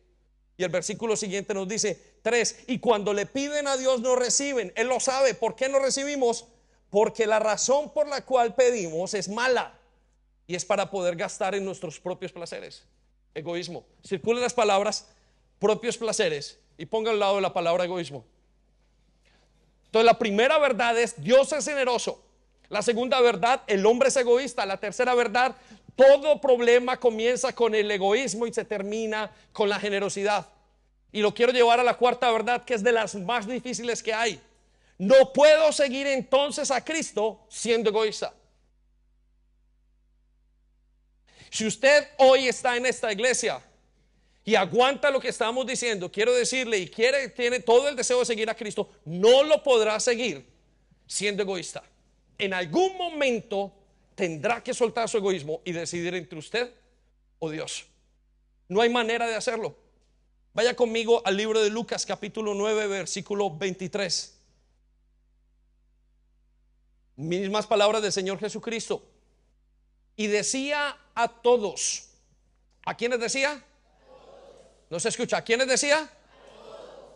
Y el versículo siguiente nos dice, tres, y cuando le piden a Dios no reciben. Él lo sabe. ¿Por qué no recibimos? Porque la razón por la cual pedimos es mala. Y es para poder gastar en nuestros propios placeres. Egoísmo. Circulen las palabras propios placeres y ponga al lado de la palabra egoísmo. Entonces la primera verdad es Dios es generoso. La segunda verdad, el hombre es egoísta. La tercera verdad, todo problema comienza con el egoísmo y se termina con la generosidad. Y lo quiero llevar a la cuarta verdad, que es de las más difíciles que hay. No puedo seguir entonces a Cristo siendo egoísta. Si usted hoy está en esta iglesia y aguanta lo que estamos diciendo, quiero decirle y quiere, tiene todo el deseo de seguir a Cristo, no lo podrá seguir siendo egoísta en algún momento tendrá que soltar su egoísmo y decidir entre usted o Dios. No hay manera de hacerlo. Vaya conmigo al libro de Lucas capítulo 9 versículo 23. Mismas palabras del Señor Jesucristo. Y decía a todos. ¿A quiénes decía? No se escucha. ¿A quiénes decía?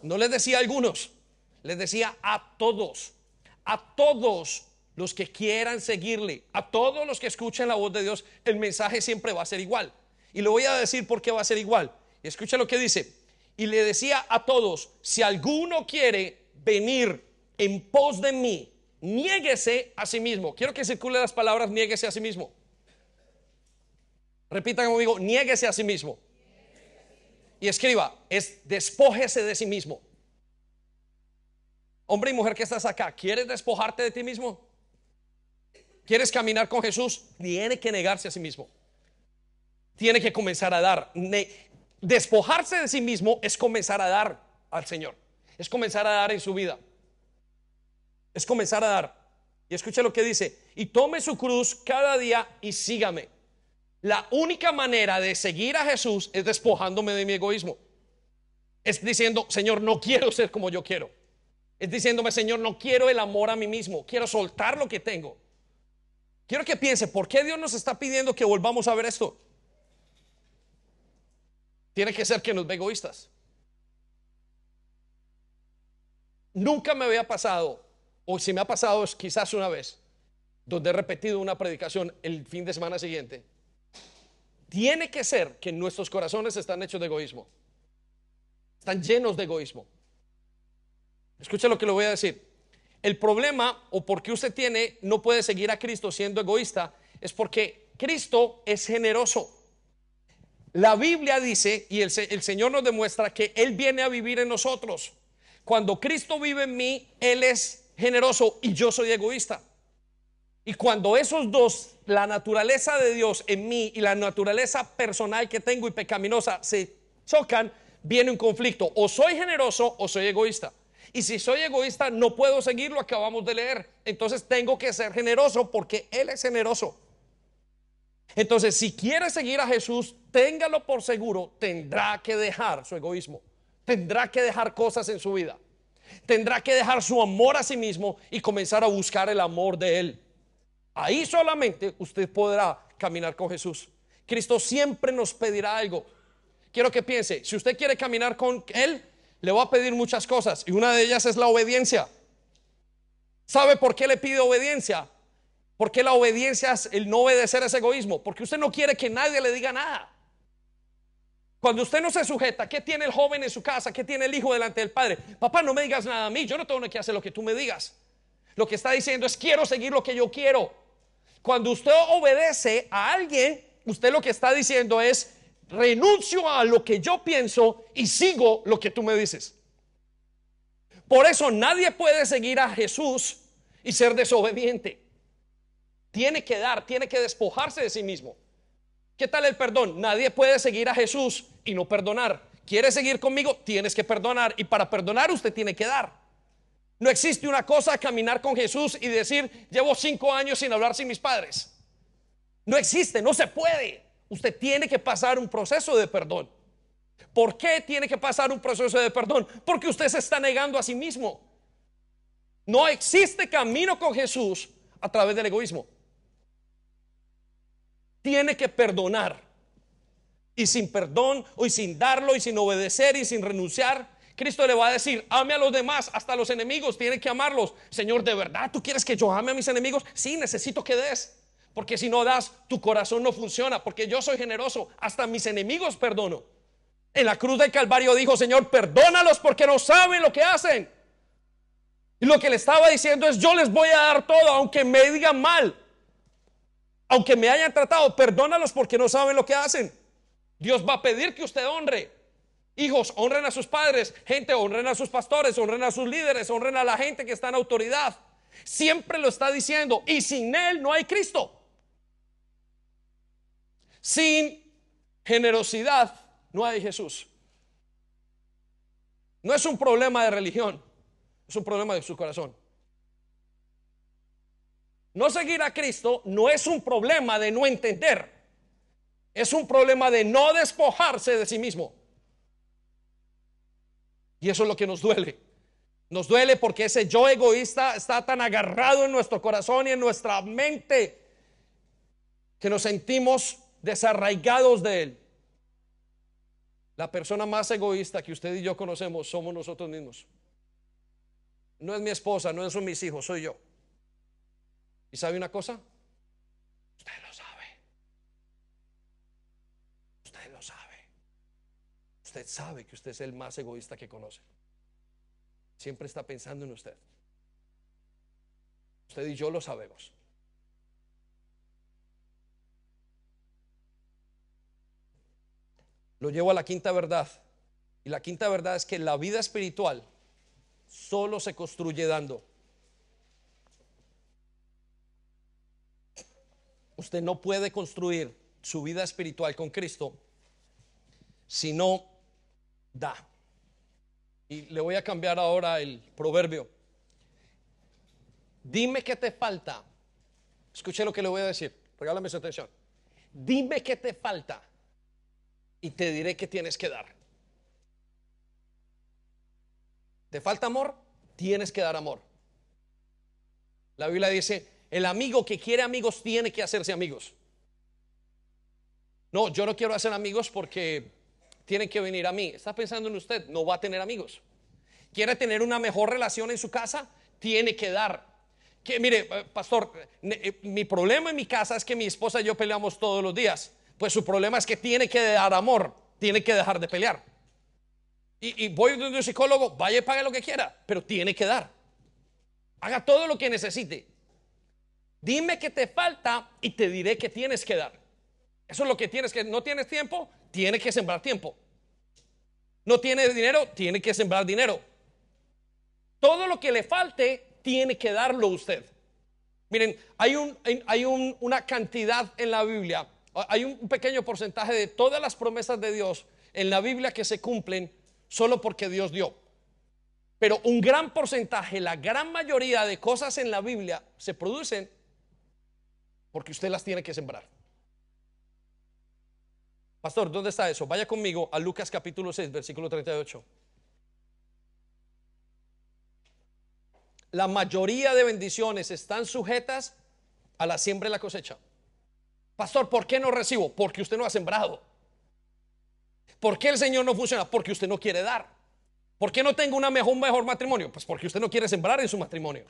No les decía a algunos. Les decía a todos. A todos los que quieran seguirle, a todos los que escuchen la voz de Dios, el mensaje siempre va a ser igual. Y le voy a decir por qué va a ser igual. Escucha lo que dice. Y le decía a todos, si alguno quiere venir en pos de mí, niéguese a sí mismo. Quiero que circule las palabras, niéguese a sí mismo. Repitan conmigo, niéguese a sí mismo. Y escriba, es despójese de sí mismo. Hombre y mujer que estás acá, ¿quieres despojarte de ti mismo? ¿Quieres caminar con Jesús? Tiene que negarse a sí mismo. Tiene que comenzar a dar. Despojarse de sí mismo es comenzar a dar al Señor. Es comenzar a dar en su vida. Es comenzar a dar. Y escuche lo que dice. Y tome su cruz cada día y sígame. La única manera de seguir a Jesús es despojándome de mi egoísmo. Es diciendo, Señor, no quiero ser como yo quiero. Es diciéndome, Señor, no quiero el amor a mí mismo. Quiero soltar lo que tengo. Quiero que piense, ¿por qué Dios nos está pidiendo que volvamos a ver esto? Tiene que ser que nos ve egoístas. Nunca me había pasado, o si me ha pasado es quizás una vez, donde he repetido una predicación el fin de semana siguiente. Tiene que ser que nuestros corazones están hechos de egoísmo. Están llenos de egoísmo. Escucha lo que le voy a decir. El problema o por qué usted tiene, no puede seguir a Cristo siendo egoísta, es porque Cristo es generoso. La Biblia dice, y el, el, Señor nos demuestra que Él viene a vivir en nosotros. Cuando Cristo vive en mí, Él es generoso y yo soy egoísta. Y cuando esos dos, la naturaleza de Dios en mí y la naturaleza personal que tengo y pecaminosa se chocan, viene un conflicto. O soy generoso o soy egoísta. Y si soy egoísta, no puedo seguir lo acabamos de leer. Entonces tengo que ser generoso porque Él es generoso. Entonces, si quiere seguir a Jesús, téngalo por seguro, tendrá que dejar su egoísmo. Tendrá que dejar cosas en su vida. Tendrá que dejar su amor a sí mismo y comenzar a buscar el amor de Él. Ahí solamente usted podrá caminar con Jesús. Cristo siempre nos pedirá algo. Quiero que piense, si usted quiere caminar con Él, le va a pedir muchas cosas y una de ellas es la obediencia. ¿Sabe por qué le pide obediencia? Porque la obediencia es el no obedecer ese egoísmo, porque usted no quiere que nadie le diga nada. Cuando usted no se sujeta, ¿qué tiene el joven en su casa? ¿Qué tiene el hijo delante del padre? Papá, no me digas nada a mí, yo no tengo que hacer lo que tú me digas. Lo que está diciendo es quiero seguir lo que yo quiero. Cuando usted obedece a alguien, usted lo que está diciendo es renuncio a lo que yo pienso y sigo lo que tú me dices. Por eso nadie puede seguir a Jesús y ser desobediente. Tiene que dar, tiene que despojarse de sí mismo. ¿Qué tal el perdón? Nadie puede seguir a Jesús y no perdonar. ¿Quieres seguir conmigo? Tienes que perdonar. Y para perdonar usted tiene que dar. No existe una cosa caminar con Jesús y decir, llevo cinco años sin hablar sin mis padres. No existe, no se puede. Usted tiene que pasar un proceso de perdón. ¿Por qué tiene que pasar un proceso de perdón? Porque usted se está negando a sí mismo. No existe camino con Jesús a través del egoísmo. Tiene que perdonar. Y sin perdón, y sin darlo, y sin obedecer, y sin renunciar, Cristo le va a decir, ame a los demás, hasta los enemigos, tiene que amarlos. Señor, ¿de verdad tú quieres que yo ame a mis enemigos? Sí, necesito que des. Porque si no das, tu corazón no funciona. Porque yo soy generoso, hasta mis enemigos perdono. En la cruz del Calvario dijo, Señor, perdónalos porque no saben lo que hacen. Y lo que le estaba diciendo es, yo les voy a dar todo, aunque me digan mal. Aunque me hayan tratado, perdónalos porque no saben lo que hacen. Dios va a pedir que usted honre. Hijos, honren a sus padres. Gente, honren a sus pastores, honren a sus líderes, honren a la gente que está en autoridad. Siempre lo está diciendo. Y sin Él no hay Cristo. Sin generosidad no hay Jesús. No es un problema de religión, es un problema de su corazón. No seguir a Cristo no es un problema de no entender, es un problema de no despojarse de sí mismo. Y eso es lo que nos duele. Nos duele porque ese yo egoísta está tan agarrado en nuestro corazón y en nuestra mente que nos sentimos desarraigados de él. La persona más egoísta que usted y yo conocemos somos nosotros mismos. No es mi esposa, no son mis hijos, soy yo. ¿Y sabe una cosa? Usted lo sabe. Usted lo sabe. Usted sabe que usted es el más egoísta que conoce. Siempre está pensando en usted. Usted y yo lo sabemos. lo llevo a la quinta verdad. Y la quinta verdad es que la vida espiritual solo se construye dando. Usted no puede construir su vida espiritual con Cristo si no da. Y le voy a cambiar ahora el proverbio. Dime qué te falta. Escuche lo que le voy a decir. Regálame su atención. Dime qué te falta y te diré que tienes que dar. ¿Te falta amor? Tienes que dar amor. La Biblia dice, el amigo que quiere amigos tiene que hacerse amigos. No, yo no quiero hacer amigos porque tienen que venir a mí. Está pensando en usted, no va a tener amigos. ¿Quiere tener una mejor relación en su casa? Tiene que dar. Que, mire, eh, pastor, eh, mi problema en mi casa es que mi esposa y yo peleamos todos los días. Pues su problema es que tiene que dar amor, tiene que dejar de pelear. Y, voy donde un psicólogo, vaya y pague lo que quiera, pero tiene que dar. Haga todo lo que necesite. Dime que te falta y te diré que tienes que dar. Eso es lo que tienes que, no tienes tiempo, tiene que sembrar tiempo. No tienes dinero, tiene que sembrar dinero. Todo lo que le falte, tiene que darlo usted. Miren, hay, un, hay una cantidad en la Biblia hay un pequeño porcentaje de todas las promesas de Dios en la Biblia que se cumplen solo porque Dios dio. Pero un gran porcentaje, la gran mayoría de cosas en la Biblia se producen porque usted las tiene que sembrar. Pastor, ¿dónde está eso? Vaya conmigo a Lucas capítulo 6, versículo 38. La mayoría de bendiciones están sujetas a la siembra y la cosecha. Pastor, ¿por qué no recibo? Porque usted no ha sembrado. ¿Por qué el Señor no funciona? Porque usted no quiere dar. ¿Por qué no tengo una mejor, mejor matrimonio? Pues porque usted no quiere sembrar en su matrimonio.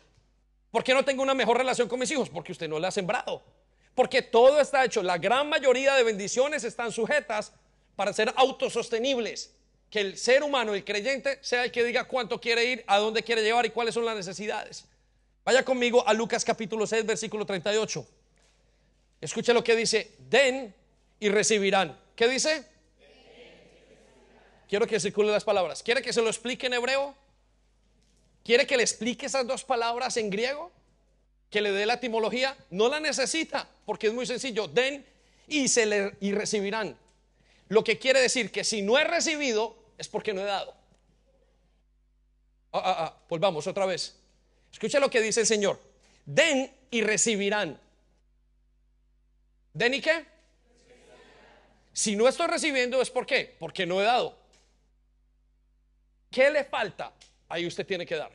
¿Por qué no tengo una mejor relación con mis hijos? Porque usted no la ha sembrado. Porque todo está hecho. La gran mayoría de bendiciones están sujetas para ser autosostenibles. Que el ser humano, el creyente, sea el que diga cuánto quiere ir, a dónde quiere llevar y cuáles son las necesidades. Vaya conmigo a Lucas capítulo 6, versículo 38. Escuche lo que dice, den y recibirán. ¿Qué dice? Quiero que circule las palabras. ¿Quiere que se lo explique en hebreo? ¿Quiere que le explique esas dos palabras en griego? ¿Que le dé la etimología? No la necesita, porque es muy sencillo. Den y, se le, y recibirán. Lo que quiere decir que si no he recibido es porque no he dado. Ah, ah, ah, volvamos otra vez. Escucha lo que dice el Señor. Den y recibirán. ¿Den y qué? Si no estoy recibiendo es por qué? Porque no he dado. ¿Qué le falta? Ahí usted tiene que dar.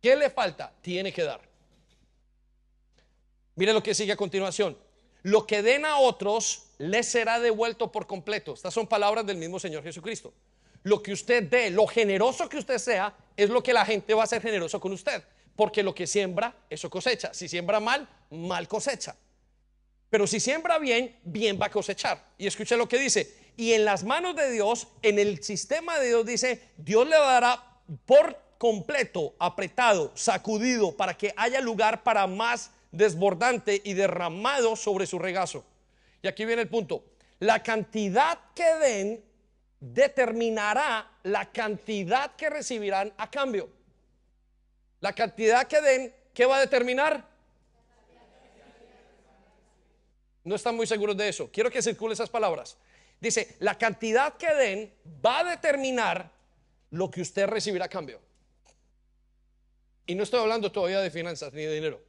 ¿Qué le falta? Tiene que dar. Mire lo que sigue a continuación. Lo que den a otros les será devuelto por completo. Estas son palabras del mismo Señor Jesucristo. Lo que usted dé, lo generoso que usted sea, es lo que la gente va a ser generoso con usted. Porque lo que siembra, eso cosecha. Si siembra mal, mal cosecha. Pero si siembra bien, bien va a cosechar. Y escuche lo que dice. Y en las manos de Dios, en el sistema de Dios dice, Dios le dará por completo, apretado, sacudido, para que haya lugar para más desbordante y derramado sobre su regazo. Y aquí viene el punto. La cantidad que den determinará la cantidad que recibirán a cambio. La cantidad que den, ¿qué va a determinar? No están muy seguros de eso. Quiero que circule esas palabras. Dice, la cantidad que den va a determinar lo que usted recibirá a cambio. Y no estoy hablando todavía de finanzas ni de dinero.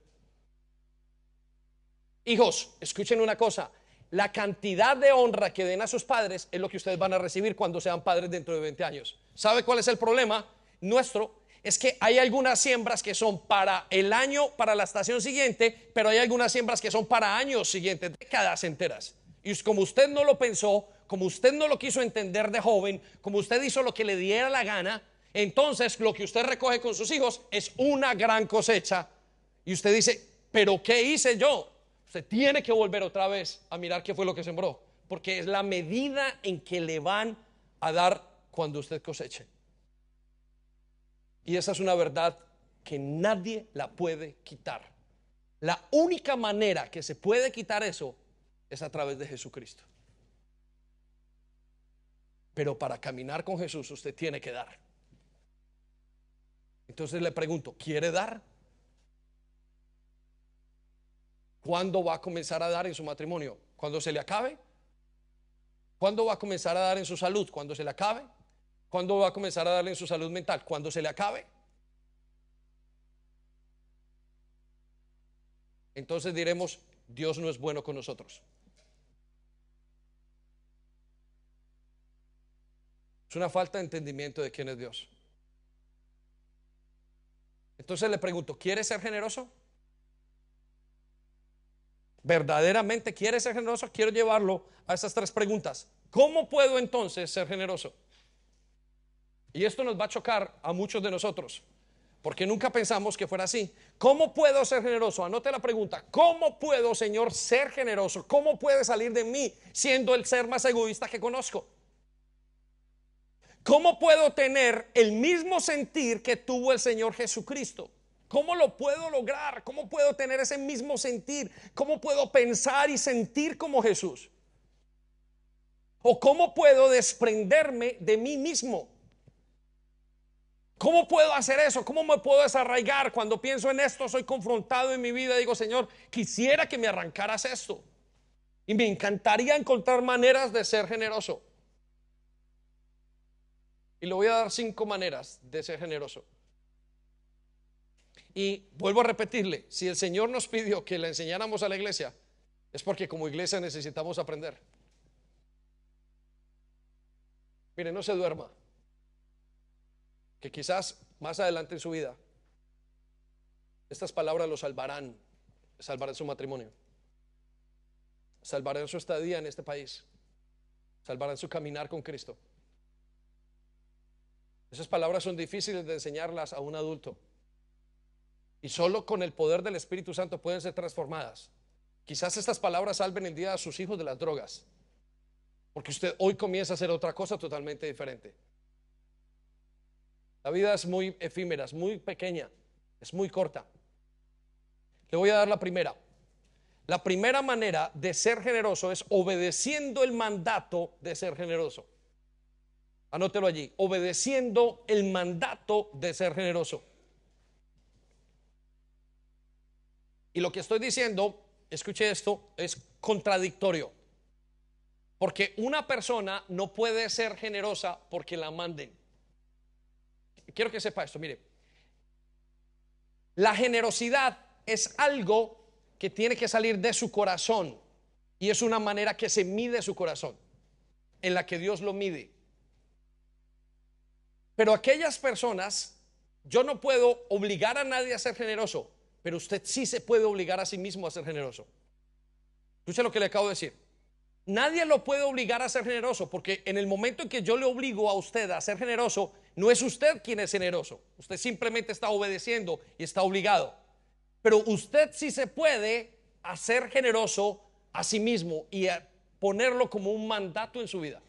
Hijos, escuchen una cosa. La cantidad de honra que den a sus padres es lo que ustedes van a recibir cuando sean padres dentro de 20 años. ¿Sabe cuál es el problema nuestro? Es que hay algunas siembras que son para el año, para la estación siguiente, pero hay algunas siembras que son para años siguientes, décadas enteras. Y como usted no lo pensó, como usted no lo quiso entender de joven, como usted hizo lo que le diera la gana, entonces lo que usted recoge con sus hijos es una gran cosecha. Y usted dice, pero ¿qué hice yo? Usted tiene que volver otra vez a mirar qué fue lo que sembró, porque es la medida en que le van a dar cuando usted coseche. Y esa es una verdad que nadie la puede quitar. La única manera que se puede quitar eso es a través de Jesucristo. Pero para caminar con Jesús usted tiene que dar. Entonces le pregunto, ¿quiere dar? ¿Cuándo va a comenzar a dar en su matrimonio? ¿Cuando se le acabe? ¿Cuándo va a comenzar a dar en su salud? ¿Cuando se le acabe? ¿Cuándo va a comenzar a darle en su salud mental? ¿Cuando se le acabe? Entonces diremos, Dios no es bueno con nosotros. Es una falta de entendimiento de quién es Dios. Entonces le pregunto, ¿quiere ser generoso? ¿Verdaderamente quiere ser generoso? Quiero llevarlo a esas tres preguntas. ¿Cómo puedo entonces ser generoso? Y esto nos va a chocar a muchos de nosotros, porque nunca pensamos que fuera así. ¿Cómo puedo ser generoso? Anote la pregunta. ¿Cómo puedo, Señor, ser generoso? ¿Cómo puede salir de mí siendo el ser más egoísta que conozco? ¿Cómo puedo tener el mismo sentir que tuvo el Señor Jesucristo? ¿Cómo lo puedo lograr? ¿Cómo puedo tener ese mismo sentir? ¿Cómo puedo pensar y sentir como Jesús? ¿O cómo puedo desprenderme de mí mismo? ¿Cómo puedo hacer eso? ¿Cómo me puedo desarraigar? Cuando pienso en esto, soy confrontado en mi vida. Digo, Señor, quisiera que me arrancaras esto. Y me encantaría encontrar maneras de ser generoso. Y le voy a dar cinco maneras de ser generoso. Y vuelvo a repetirle, si el Señor nos pidió que le enseñáramos a la iglesia, es porque como iglesia necesitamos aprender. Mire, no se duerma, que quizás más adelante en su vida estas palabras lo salvarán, salvarán su matrimonio, salvarán su estadía en este país, salvarán su caminar con Cristo. Esas palabras son difíciles de enseñarlas a un adulto. Y solo con el poder del Espíritu Santo pueden ser transformadas. Quizás estas palabras salven el día a sus hijos de las drogas. Porque usted hoy comienza a hacer otra cosa totalmente diferente. La vida es muy efímera, es muy pequeña, es muy corta. Le voy a dar la primera. La primera manera de ser generoso es obedeciendo el mandato de ser generoso. Anótelo allí, obedeciendo el mandato de ser generoso. Y lo que estoy diciendo, escuche esto, es contradictorio. Porque una persona no puede ser generosa porque la manden. Quiero que sepa esto, mire. La generosidad es algo que tiene que salir de su corazón y es una manera que se mide su corazón, en la que Dios lo mide. Pero aquellas personas, yo no puedo obligar a nadie a ser generoso, pero usted sí se puede obligar a sí mismo a ser generoso. Escuche lo que le acabo de decir. Nadie lo puede obligar a ser generoso, porque en el momento en que yo le obligo a usted a ser generoso, no es usted quien es generoso. Usted simplemente está obedeciendo y está obligado. Pero usted sí se puede hacer generoso a sí mismo y ponerlo como un mandato en su vida.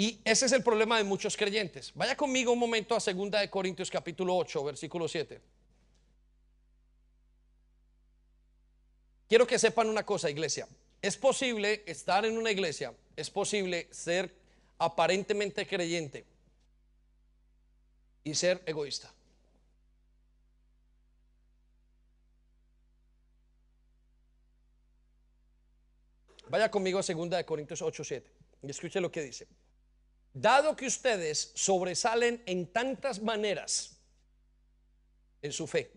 Y ese es el problema de muchos creyentes. Vaya conmigo un momento a 2 de Corintios capítulo 8, versículo 7. Quiero que sepan una cosa, iglesia. Es posible estar en una iglesia, es posible ser aparentemente creyente y ser egoísta. Vaya conmigo a 2 Corintios 8, 7 y escuche lo que dice. Dado que ustedes sobresalen en tantas maneras en su fe,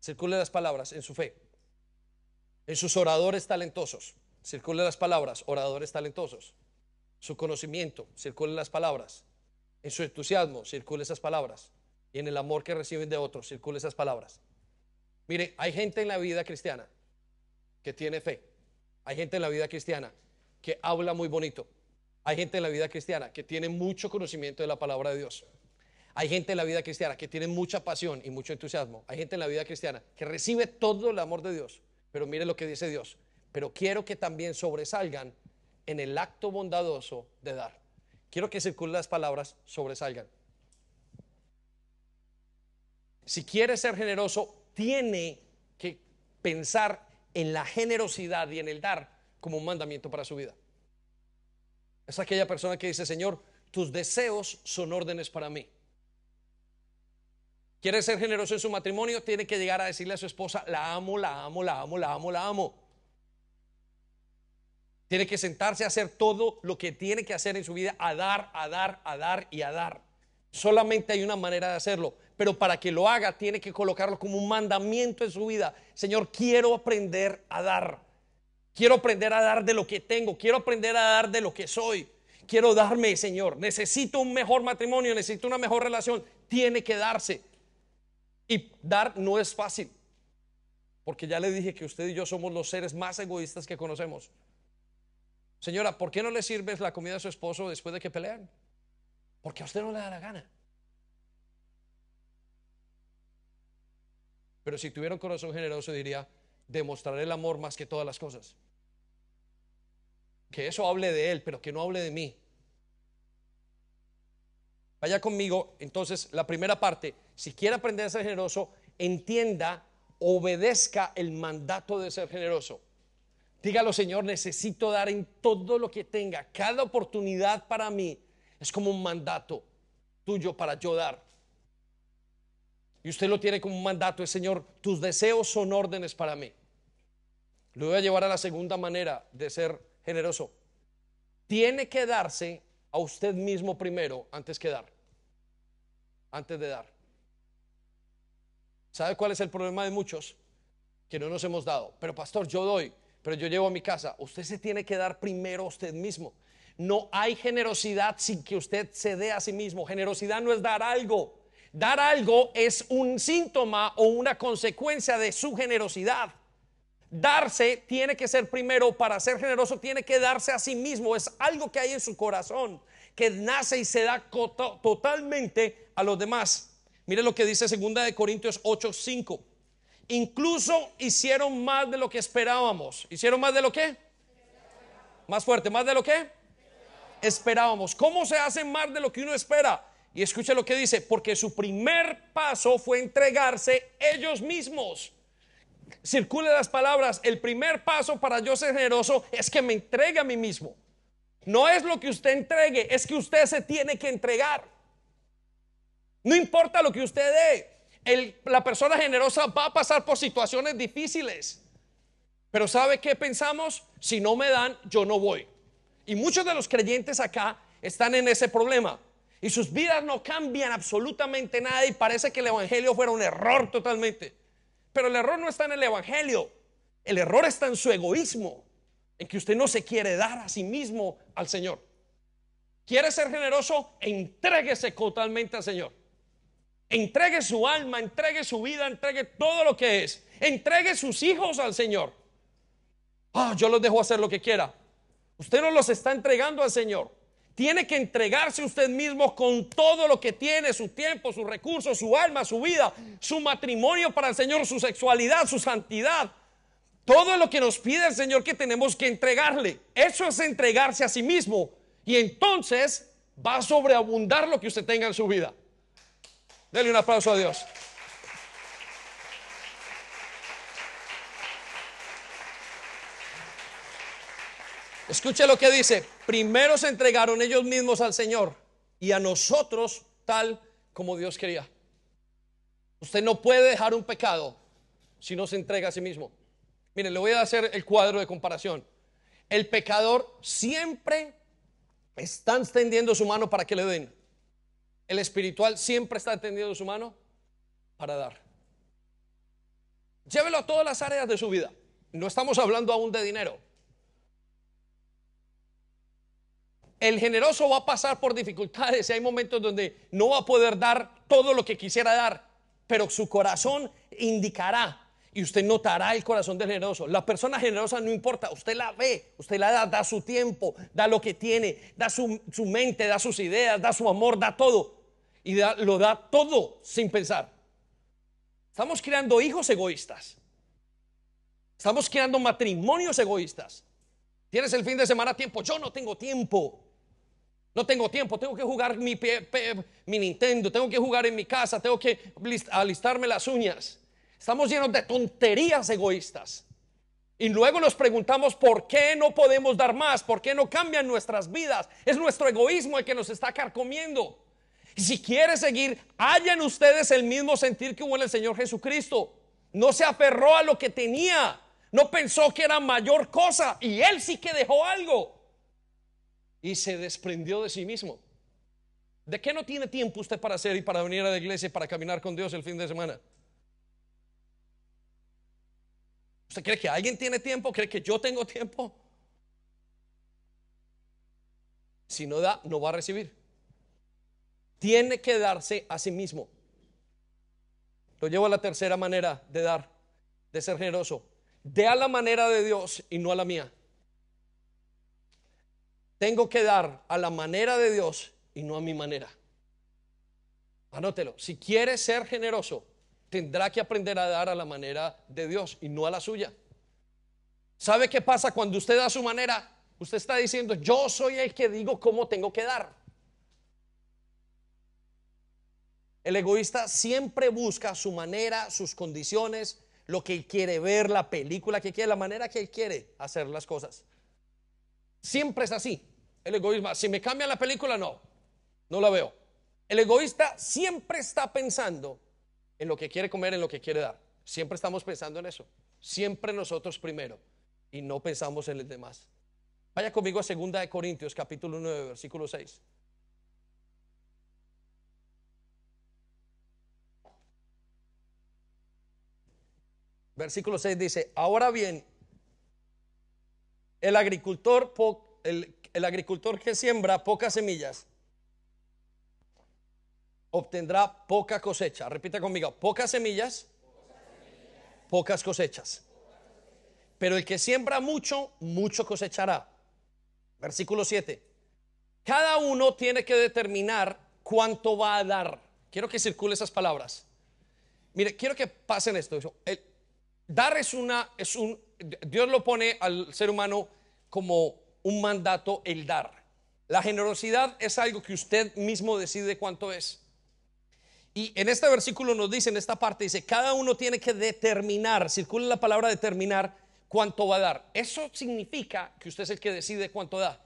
circule las palabras, en su fe, en sus oradores talentosos, circule las palabras, oradores talentosos, su conocimiento, circule las palabras, en su entusiasmo, circule esas palabras, y en el amor que reciben de otros, circule esas palabras. Mire, hay gente en la vida cristiana que tiene fe. Hay gente en la vida cristiana que habla muy bonito. Hay gente en la vida cristiana que tiene mucho conocimiento de la palabra de Dios. Hay gente en la vida cristiana que tiene mucha pasión y mucho entusiasmo. Hay gente en la vida cristiana que recibe todo el amor de Dios. Pero mire lo que dice Dios. Pero quiero que también sobresalgan en el acto bondadoso de dar. Quiero que circulen las palabras sobresalgan. Si quiere ser generoso, tiene que pensar en la generosidad y en el dar como un mandamiento para su vida. Es aquella persona que dice, Señor, tus deseos son órdenes para mí. Quiere ser generoso en su matrimonio, tiene que llegar a decirle a su esposa, la amo, la amo, la amo, la amo, la amo. Tiene que sentarse a hacer todo lo que tiene que hacer en su vida, a dar, a dar, a dar y a dar. Solamente hay una manera de hacerlo, pero para que lo haga tiene que colocarlo como un mandamiento en su vida. Señor, quiero aprender a dar. Quiero aprender a dar de lo que tengo. Quiero aprender a dar de lo que soy. Quiero darme, Señor. Necesito un mejor matrimonio, necesito una mejor relación. Tiene que darse. Y dar no es fácil. Porque ya le dije que usted y yo somos los seres más egoístas que conocemos. Señora, ¿por qué no le sirves la comida a su esposo después de que pelean? Porque a usted no le da la gana. Pero si tuviera un corazón generoso diría, demostraré el amor más que todas las cosas. Que eso hable de él, pero que no hable de mí. Vaya conmigo, entonces, la primera parte, si quiere aprender a ser generoso, entienda, obedezca el mandato de ser generoso. Dígalo, Señor, necesito dar en todo lo que tenga. Cada oportunidad para mí es como un mandato tuyo para yo dar. Y usted lo tiene como un mandato, es Señor, tus deseos son órdenes para mí. Lo voy a llevar a la segunda manera de ser generoso. Tiene que darse a usted mismo primero antes que dar. Antes de dar. ¿Sabe cuál es el problema de muchos? Que no nos hemos dado. Pero pastor, yo doy, pero yo llevo a mi casa. Usted se tiene que dar primero a usted mismo. No hay generosidad sin que usted se dé a sí mismo. Generosidad no es dar algo. Dar algo es un síntoma o una consecuencia de su generosidad. Darse tiene que ser primero, para ser generoso tiene que darse a sí mismo. Es algo que hay en su corazón, que nace y se da totalmente a los demás. Mire lo que dice 2 de Corintios 8, 5. Incluso hicieron más de lo que esperábamos. ¿Hicieron más de lo que? Más fuerte, más de lo que esperábamos. ¿Cómo se hace más de lo que uno espera? Y escuche lo que dice, porque su primer paso fue entregarse ellos mismos. Circule las palabras, el primer paso para yo ser generoso es que me entregue a mí mismo. No es lo que usted entregue, es que usted se tiene que entregar. No importa lo que usted dé, la persona generosa va a pasar por situaciones difíciles. Pero ¿sabe qué pensamos? Si no me dan, yo no voy. Y muchos de los creyentes acá están en ese problema. Y sus vidas no cambian absolutamente nada y parece que el Evangelio fuera un error totalmente. Pero el error no está en el Evangelio. El error está en su egoísmo, en que usted no se quiere dar a sí mismo al Señor. ¿Quiere ser generoso? Entréguese totalmente al Señor. Entregue su alma, entregue su vida, entregue todo lo que es. Entregue sus hijos al Señor. Ah, yo los dejo hacer lo que quiera. Usted no los está entregando al Señor. Tiene que entregarse usted mismo con todo lo que tiene, su tiempo, sus recursos, su alma, su vida, su matrimonio para el Señor, su sexualidad, su santidad. Todo lo que nos pide el Señor que tenemos que entregarle. Eso es entregarse a sí mismo. Y entonces va a sobreabundar lo que usted tenga en su vida. Dele un aplauso a Dios. Escuche lo que dice. Primero se entregaron ellos mismos al Señor y a nosotros tal como Dios quería. Usted no puede dejar un pecado si no se entrega a sí mismo. Miren, le voy a hacer el cuadro de comparación. El pecador siempre está extendiendo su mano para que le den. El espiritual siempre está extendiendo su mano para dar. Llévelo a todas las áreas de su vida. No estamos hablando aún de dinero. El generoso va a pasar por dificultades y hay momentos donde no va a poder dar todo lo que quisiera dar, pero su corazón indicará y usted notará el corazón del generoso. La persona generosa no importa, usted la ve, usted la da, da su tiempo, da lo que tiene, da su, mente, da sus ideas, da su amor, da todo. Y lo da todo sin pensar. Estamos creando hijos egoístas. Estamos creando matrimonios egoístas. Tienes el fin de semana tiempo, yo no tengo tiempo. No tengo tiempo, tengo que jugar mi, mi Nintendo, tengo que jugar en mi casa, tengo que alistarme las uñas. Estamos llenos de tonterías egoístas. Y luego nos preguntamos por qué no podemos dar más, por qué no cambian nuestras vidas. Es nuestro egoísmo el que nos está carcomiendo. Y si quiere seguir, hayan ustedes el mismo sentir que hubo en el Señor Jesucristo. No se aferró a lo que tenía, no pensó que era mayor cosa y él sí que dejó algo y se desprendió de sí mismo. ¿De qué no tiene tiempo usted para hacer y para venir a la iglesia y para caminar con Dios el fin de semana? ¿Usted cree que alguien tiene tiempo? ¿Cree que yo tengo tiempo? Si no da, no va a recibir. Tiene que darse a sí mismo. Lo llevo a la tercera manera de dar, de ser generoso. De a la manera de Dios y no a la mía. Tengo que dar a la manera de Dios y no a mi manera. Anótelo. Si quiere ser generoso, tendrá que aprender a dar a la manera de Dios y no a la suya. ¿Sabe qué pasa cuando usted da su manera? Usted está diciendo, yo soy el que digo cómo tengo que dar. El egoísta siempre busca su manera, sus condiciones, lo que él quiere ver, la película que quiere, la manera que él quiere hacer las cosas. Siempre es así. El egoísmo, si me cambian la película, no, no la veo. El egoísta siempre está pensando en lo que quiere comer, en lo que quiere dar. Siempre estamos pensando en eso. Siempre nosotros primero y no pensamos en el demás. Vaya conmigo a 2 de Corintios capítulo 9 versículo 6. Versículo 6 dice, ahora bien, el agricultor, el, agricultor que siembra pocas semillas obtendrá poca cosecha. Repita conmigo, pocas semillas, pocas cosechas. Pero el que siembra mucho, mucho cosechará. Versículo 7. Cada uno tiene que determinar cuánto va a dar. Quiero que circule esas palabras. Mire, quiero que pasen esto. dar es una, es un, Dios lo pone al ser humano como un mandato el dar. La generosidad es algo que usted mismo decide cuánto es. Y en este versículo nos dice, en esta parte, dice, cada uno tiene que determinar, circula la palabra determinar, cuánto va a dar. Eso significa que usted es el que decide cuánto da.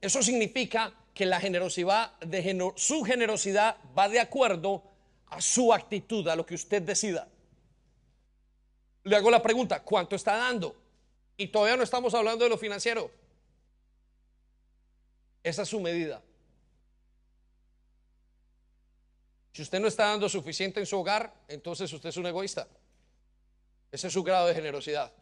Eso significa que la generosidad, su generosidad va de acuerdo a su actitud, a lo que usted decida. Le hago la pregunta, ¿cuánto está dando? Y todavía no estamos hablando de lo financiero. Esa es su medida. Si usted no está dando suficiente en su hogar, entonces usted es un egoísta. Ese es su grado de generosidad.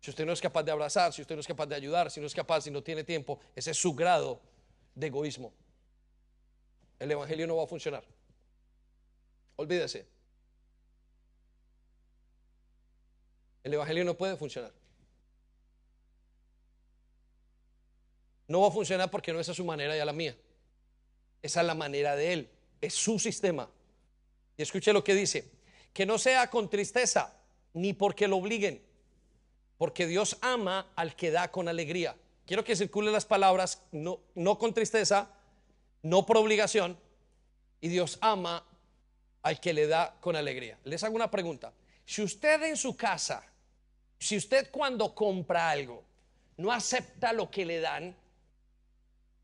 Si usted no es capaz de abrazar, si usted no es capaz de ayudar, si no es capaz, si no tiene tiempo, ese es su grado de egoísmo. El Evangelio no va a funcionar. Olvídese. El Evangelio no puede funcionar. No va a funcionar porque no esa es su manera y a la mía. Esa es la manera de Él es su sistema. Y escuche lo que dice, que no sea con tristeza, ni porque lo obliguen, porque Dios ama al que da con alegría. Quiero que circulen las palabras, no, no con tristeza, no por obligación, y Dios ama al que le da con alegría. Les hago una pregunta. Si usted en su casa, si usted cuando compra algo, no acepta lo que le dan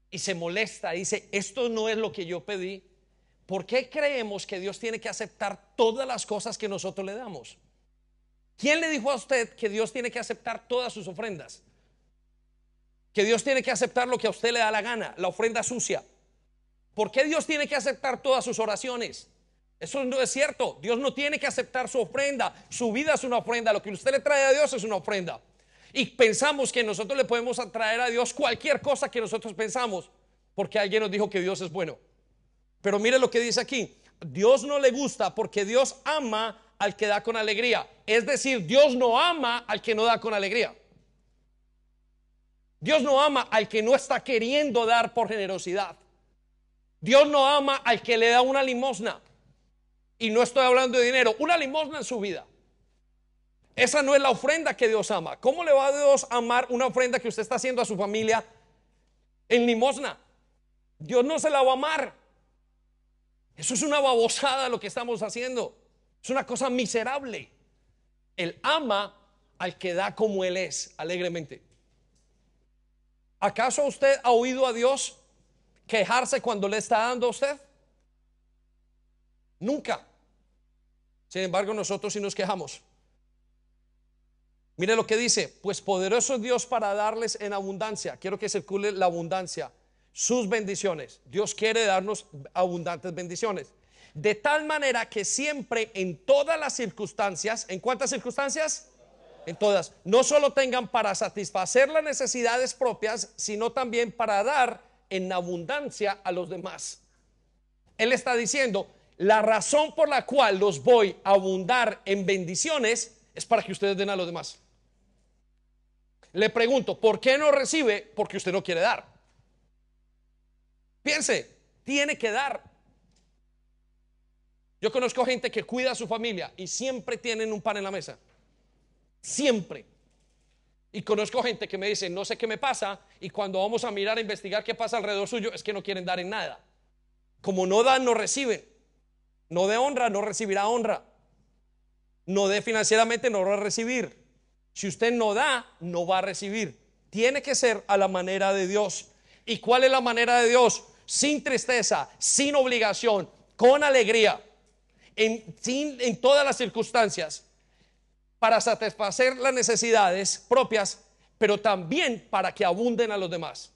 y se molesta, dice, esto no es lo que yo pedí, ¿por qué creemos que Dios tiene que aceptar todas las cosas que nosotros le damos? ¿Quién le dijo a usted que Dios tiene que aceptar todas sus ofrendas? Que Dios tiene que aceptar lo que a usted le da la gana, la ofrenda sucia. ¿Por qué Dios tiene que aceptar todas sus oraciones? Eso no es cierto. Dios no tiene que aceptar su ofrenda. Su vida es una ofrenda. Lo que usted le trae a Dios es una ofrenda. Y pensamos que nosotros le podemos traer a Dios cualquier cosa que nosotros pensamos, porque alguien nos dijo que Dios es bueno. Pero mire lo que dice aquí. Dios no le gusta porque Dios ama al que da con alegría. Es decir, Dios no ama al que no da con alegría. Dios no ama al que no está queriendo dar por generosidad. Dios no ama al que le da una limosna. Y no estoy hablando de dinero, una limosna en su vida. Esa no es la ofrenda que Dios ama. ¿Cómo le va a Dios amar una ofrenda que usted está haciendo a su familia en limosna? Dios no se la va a amar. Eso es una babosada lo que estamos haciendo. Es una cosa miserable. Él ama al que da como Él es, alegremente. ¿Acaso usted ha oído a Dios quejarse cuando le está dando a usted? Nunca. Sin embargo, nosotros sí nos quejamos. Mire lo que dice, pues poderoso es Dios para darles en abundancia. Quiero que circule la abundancia sus bendiciones. Dios quiere darnos abundantes bendiciones. De tal manera que siempre en todas las circunstancias, ¿en cuántas circunstancias? En todas. No solo tengan para satisfacer las necesidades propias, sino también para dar en abundancia a los demás. Él está diciendo, la razón por la cual los voy a abundar en bendiciones es para que ustedes den a los demás. Le pregunto, ¿por qué no recibe? Porque usted no quiere dar. Piense, tiene que dar. Yo conozco gente que cuida a su familia y siempre tienen un pan en la mesa. Siempre. Y conozco gente que me dice, no sé qué me pasa, y cuando vamos a mirar, a investigar qué pasa alrededor suyo, es que no quieren dar en nada. Como no dan, no reciben. No de honra, no recibirá honra. No de financieramente, no va a recibir. Si usted no da, no va a recibir. Tiene que ser a la manera de Dios. ¿Y cuál es la manera de Dios? sin tristeza, sin obligación, con alegría, en, en todas las circunstancias, para satisfacer las necesidades propias, pero también para que abunden a los demás.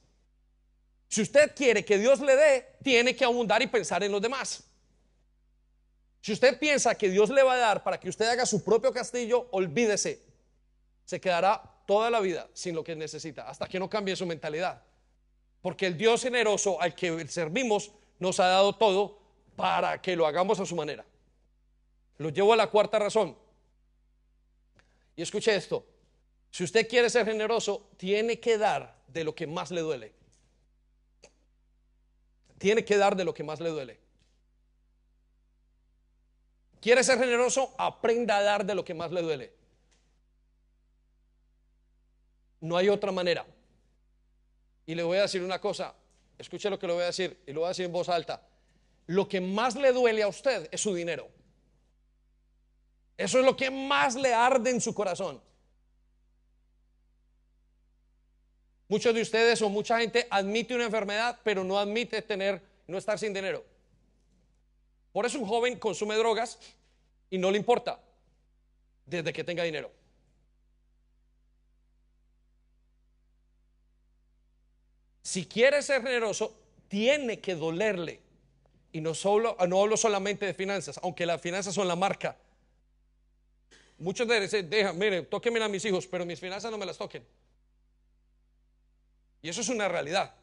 Si usted quiere que Dios le dé, tiene que abundar y pensar en los demás. Si usted piensa que Dios le va a dar para que usted haga su propio castillo, olvídese. Se quedará toda la vida sin lo que necesita, hasta que no cambie su mentalidad. Porque el Dios generoso al que servimos nos ha dado todo para que lo hagamos a su manera. Lo llevo a la cuarta razón. Y escuche esto. Si usted quiere ser generoso, tiene que dar de lo que más le duele. Tiene que dar de lo que más le duele. ¿Quiere ser generoso? Aprenda a dar de lo que más le duele. No hay otra manera. Y le voy a decir una cosa, escuche lo que le voy a decir y lo voy a decir en voz alta. Lo que más le duele a usted es su dinero. Eso es lo que más le arde en su corazón. Muchos de ustedes o mucha gente admite una enfermedad, pero no admite tener, no estar sin dinero. Por eso un joven consume drogas y no le importa desde que tenga dinero. Si quiere ser generoso, tiene que dolerle. Y no, solo, no hablo solamente de finanzas, aunque las finanzas son la marca. Muchos de ustedes dejan, mire, tóquenme a mis hijos, pero mis finanzas no me las toquen. Y eso es una realidad.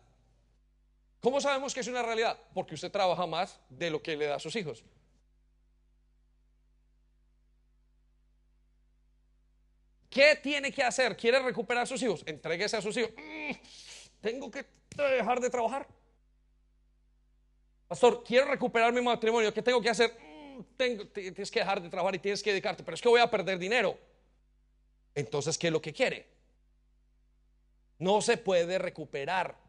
¿Cómo sabemos que es una realidad? Porque usted trabaja más de lo que le da a sus hijos. ¿Qué tiene que hacer? ¿Quiere recuperar a sus hijos? Entréguese a sus hijos. Mm, tengo que dejar de trabajar. Pastor, quiero recuperar mi matrimonio. ¿Qué tengo que hacer? Mm, tengo, tienes que dejar de trabajar y tienes que dedicarte. Pero es que voy a perder dinero. Entonces, ¿qué es lo que quiere? No se puede recuperar.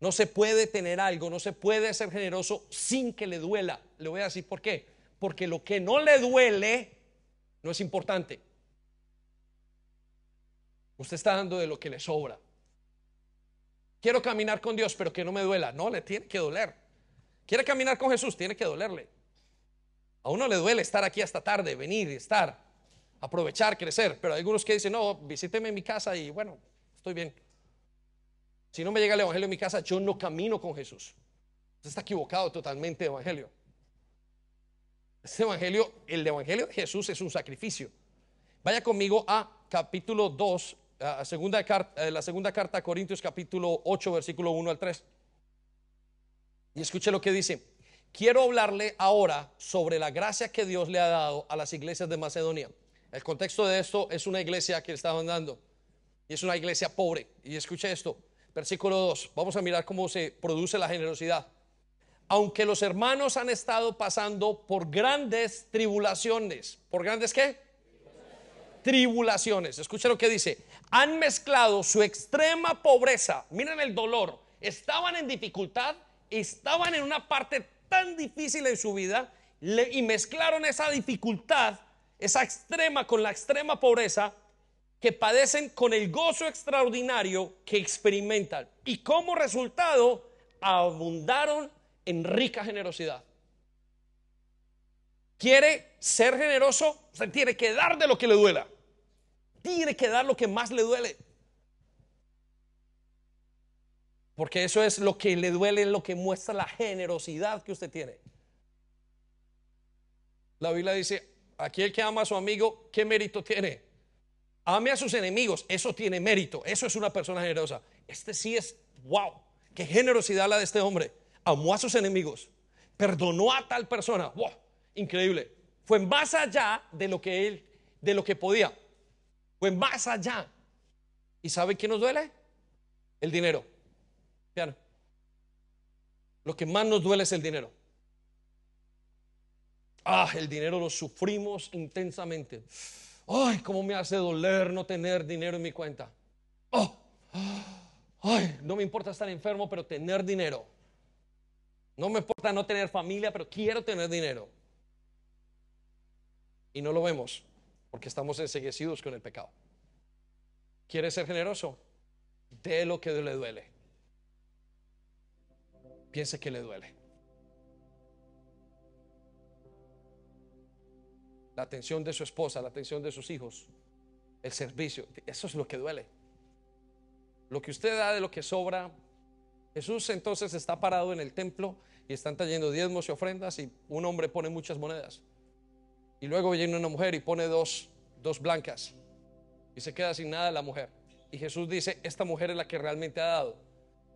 No se puede tener algo, no se puede ser generoso sin que le duela. Le voy a decir por qué. Porque lo que no le duele no es importante. Usted está dando de lo que le sobra. Quiero caminar con Dios, pero que no me duela. No, le tiene que doler. Quiere caminar con Jesús, tiene que dolerle. A uno le duele estar aquí hasta tarde, venir estar, aprovechar, crecer. Pero hay algunos que dicen, no, visíteme en mi casa y bueno, estoy bien. Si no me llega el Evangelio en mi casa, yo no camino con Jesús. Usted está equivocado totalmente de Evangelio. Este Evangelio, el Evangelio de Jesús es un sacrificio. Vaya conmigo a capítulo 2, a segunda eh, la segunda carta a Corintios capítulo 8, versículo 1 al 3. Y escuche lo que dice. Quiero hablarle ahora sobre la gracia que Dios le ha dado a las iglesias de Macedonia. El contexto de esto es una iglesia que estaban dando y es una iglesia pobre. Y escuche esto, versículo 2, vamos a mirar cómo se produce la generosidad. Aunque los hermanos han estado pasando por grandes tribulaciones, ¿por grandes qué? Tribulaciones. Escuche lo que dice. Han mezclado su extrema pobreza, miren el dolor, estaban en dificultad, estaban en una parte tan difícil en su vida y mezclaron esa dificultad, esa extrema con la extrema pobreza que padecen con el gozo extraordinario que experimentan y como resultado abundaron en rica generosidad. ¿Quiere ser generoso? Se tiene que dar de lo que le duela. Tiene que dar lo que más le duele. Porque eso es lo que le duele, lo que muestra la generosidad que usted tiene. La Biblia dice, aquí el que ama a su amigo, ¿qué mérito tiene? Ame a sus enemigos, eso tiene mérito, eso es una persona generosa. Este sí es, wow, qué generosidad la de este hombre. Amó a sus enemigos, perdonó a tal persona, wow, increíble. Fue más allá de lo que él, de lo que podía. Fue más allá. ¿Y sabe qué nos duele? El dinero. Vean, lo que más nos duele es el dinero. Ah, el dinero lo sufrimos intensamente. Ay, cómo me hace doler no tener dinero en mi cuenta. Oh, ay, no me importa estar enfermo, pero tener dinero. No me importa no tener familia, pero quiero tener dinero. Y no lo vemos porque estamos enseguecidos con el pecado. ¿Quiere ser generoso? De lo que le duele. Piense que le duele. La atención de su esposa, la atención de sus hijos, el servicio. Eso es lo que duele. Lo que usted da de lo que sobra. Jesús entonces está parado en el templo y están trayendo diezmos y ofrendas y un hombre pone muchas monedas. Y luego viene una mujer y pone dos, dos blancas y se queda sin nada la mujer. Y Jesús dice, esta mujer es la que realmente ha dado.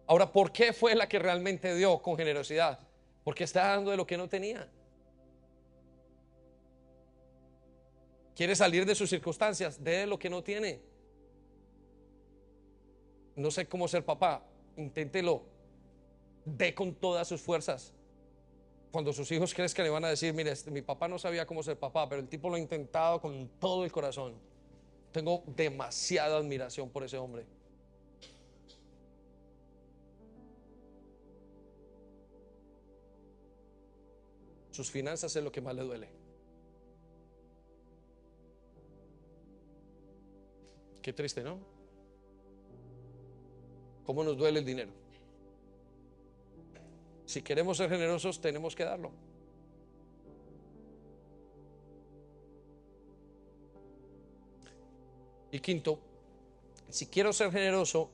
Ahora, ¿por qué fue la que realmente dio con generosidad? Porque está dando de lo que no tenía. Quiere salir de sus circunstancias, de lo que no tiene. No sé cómo ser papá, inténtelo. De con todas sus fuerzas. Cuando sus hijos crezcan le van a decir, mire, este, mi papá no sabía cómo ser papá, pero el tipo lo ha intentado con todo el corazón. Tengo demasiada admiración por ese hombre. Sus finanzas es lo que más le duele. Qué triste, ¿no? ¿Cómo nos duele el dinero? Si queremos ser generosos, tenemos que darlo. Y quinto, si quiero ser generoso,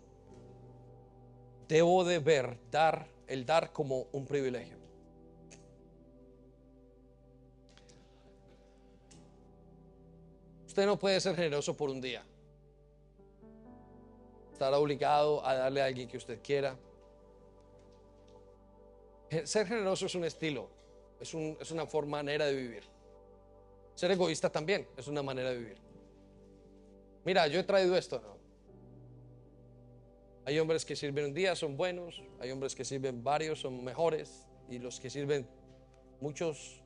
debo de ver dar el dar como un privilegio. Usted no puede ser generoso por un día. Estará obligado a darle a alguien que usted quiera. Ser generoso es un estilo, es, es una forma, manera de vivir. Ser egoísta también es una manera de vivir. Mira, yo he traído esto. Hay hombres que sirven un día, son buenos, hay hombres que sirven varios, son mejores, y los que sirven muchos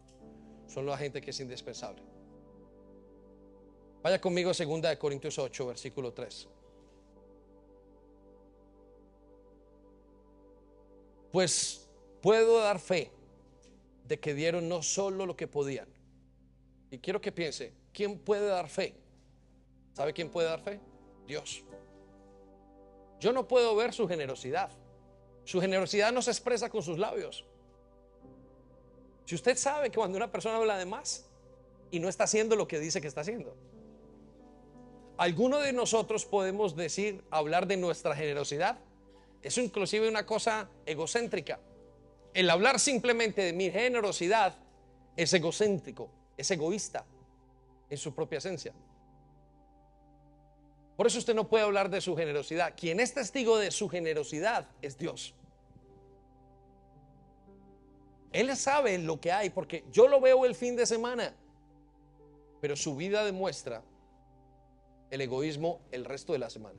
son la gente que es indispensable. Vaya conmigo a 2 Corintios 8, versículo 3. Pues puedo dar fe de que dieron no solo lo que podían. Y quiero que piense, ¿quién puede dar fe? ¿Sabe quién puede dar fe? Dios. Yo no puedo ver su generosidad. Su generosidad no se expresa con sus labios. Si usted sabe que cuando una persona habla de más y no está haciendo lo que dice que está haciendo, alguno de nosotros podemos decir, hablar de nuestra generosidad. Es inclusive una cosa egocéntrica. El hablar simplemente de mi generosidad es egocéntrico, es egoísta en su propia esencia. Por eso usted no puede hablar de su generosidad. Quien es testigo de su generosidad es Dios. Él sabe lo que hay porque yo lo veo el fin de semana, pero su vida demuestra el egoísmo el resto de la semana.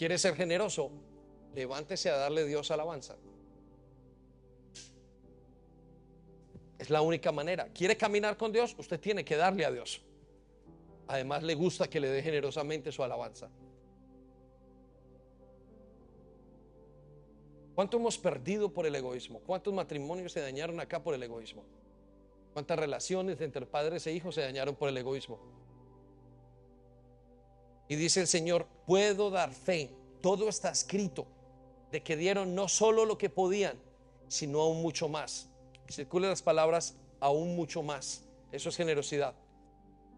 ¿Quiere ser generoso? Levántese a darle Dios alabanza. Es la única manera. ¿Quiere caminar con Dios? Usted tiene que darle a Dios. Además le gusta que le dé generosamente su alabanza. ¿Cuánto hemos perdido por el egoísmo? ¿Cuántos matrimonios se dañaron acá por el egoísmo? ¿Cuántas relaciones entre padres e hijos se dañaron por el egoísmo? Y dice el Señor, puedo dar fe, todo está escrito, de que dieron no solo lo que podían, sino aún mucho más. Circulen las palabras, aún mucho más. Eso es generosidad.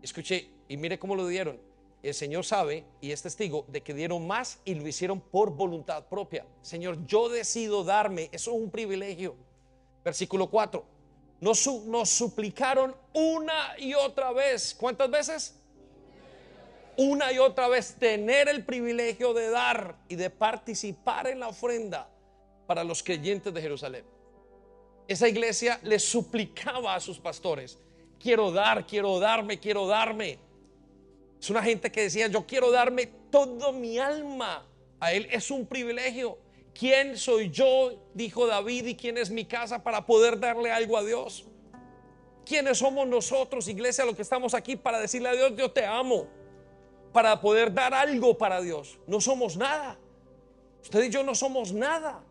Escuche, y mire cómo lo dieron. El Señor sabe y es testigo de que dieron más y lo hicieron por voluntad propia. Señor, yo decido darme, eso es un privilegio. Versículo 4. Nos, nos suplicaron una y otra vez. ¿Cuántas veces? Una y otra vez tener el privilegio de dar y de participar en la ofrenda para los creyentes de Jerusalén. Esa iglesia le suplicaba a sus pastores quiero dar, quiero darme, quiero darme. Es una gente que decía, yo quiero darme todo mi alma. A él es un privilegio. ¿Quién soy yo? Dijo David, y quién es mi casa para poder darle algo a Dios. ¿Quiénes somos nosotros, iglesia, los que estamos aquí para decirle a Dios, yo te amo? Para poder dar algo para Dios. No somos nada. Usted y yo no somos nada.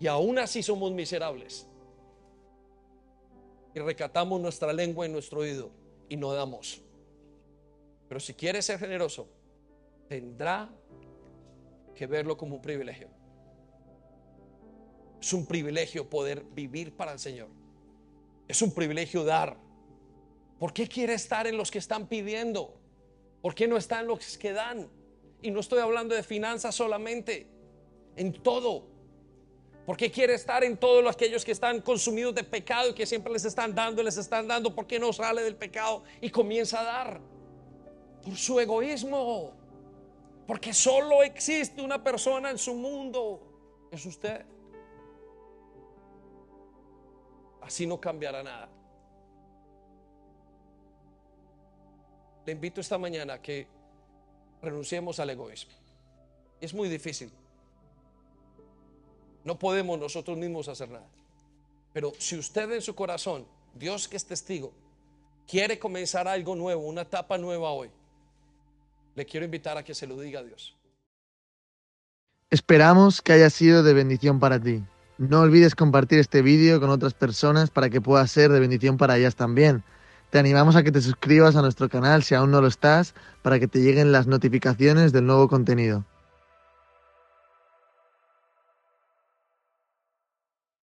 Y aún así somos miserables y recatamos nuestra lengua y nuestro oído y no damos. Pero si quiere ser generoso, tendrá que verlo como un privilegio. Es un privilegio poder vivir para el Señor. Es un privilegio dar. ¿Por qué quiere estar en los que están pidiendo? ¿Por qué no está en los que dan? Y no estoy hablando de finanzas solamente, en todo. ¿Por qué quiere estar en todos aquellos que están consumidos de pecado y que siempre les están dando, les están dando? ¿Por qué no sale del pecado y comienza a dar? Por su egoísmo. Porque solo existe una persona en su mundo. Es usted. Así no cambiará nada. Le invito esta mañana a que renunciemos al egoísmo. Es muy difícil. No podemos nosotros mismos hacer nada. Pero si usted en su corazón, Dios que es testigo, quiere comenzar algo nuevo, una etapa nueva hoy, le quiero invitar a que se lo diga a Dios. Esperamos que haya sido de bendición para ti. No olvides compartir este vídeo con otras personas para que pueda ser de bendición para ellas también. Te animamos a que te suscribas a nuestro canal si aún no lo estás, para que te lleguen las notificaciones del nuevo contenido.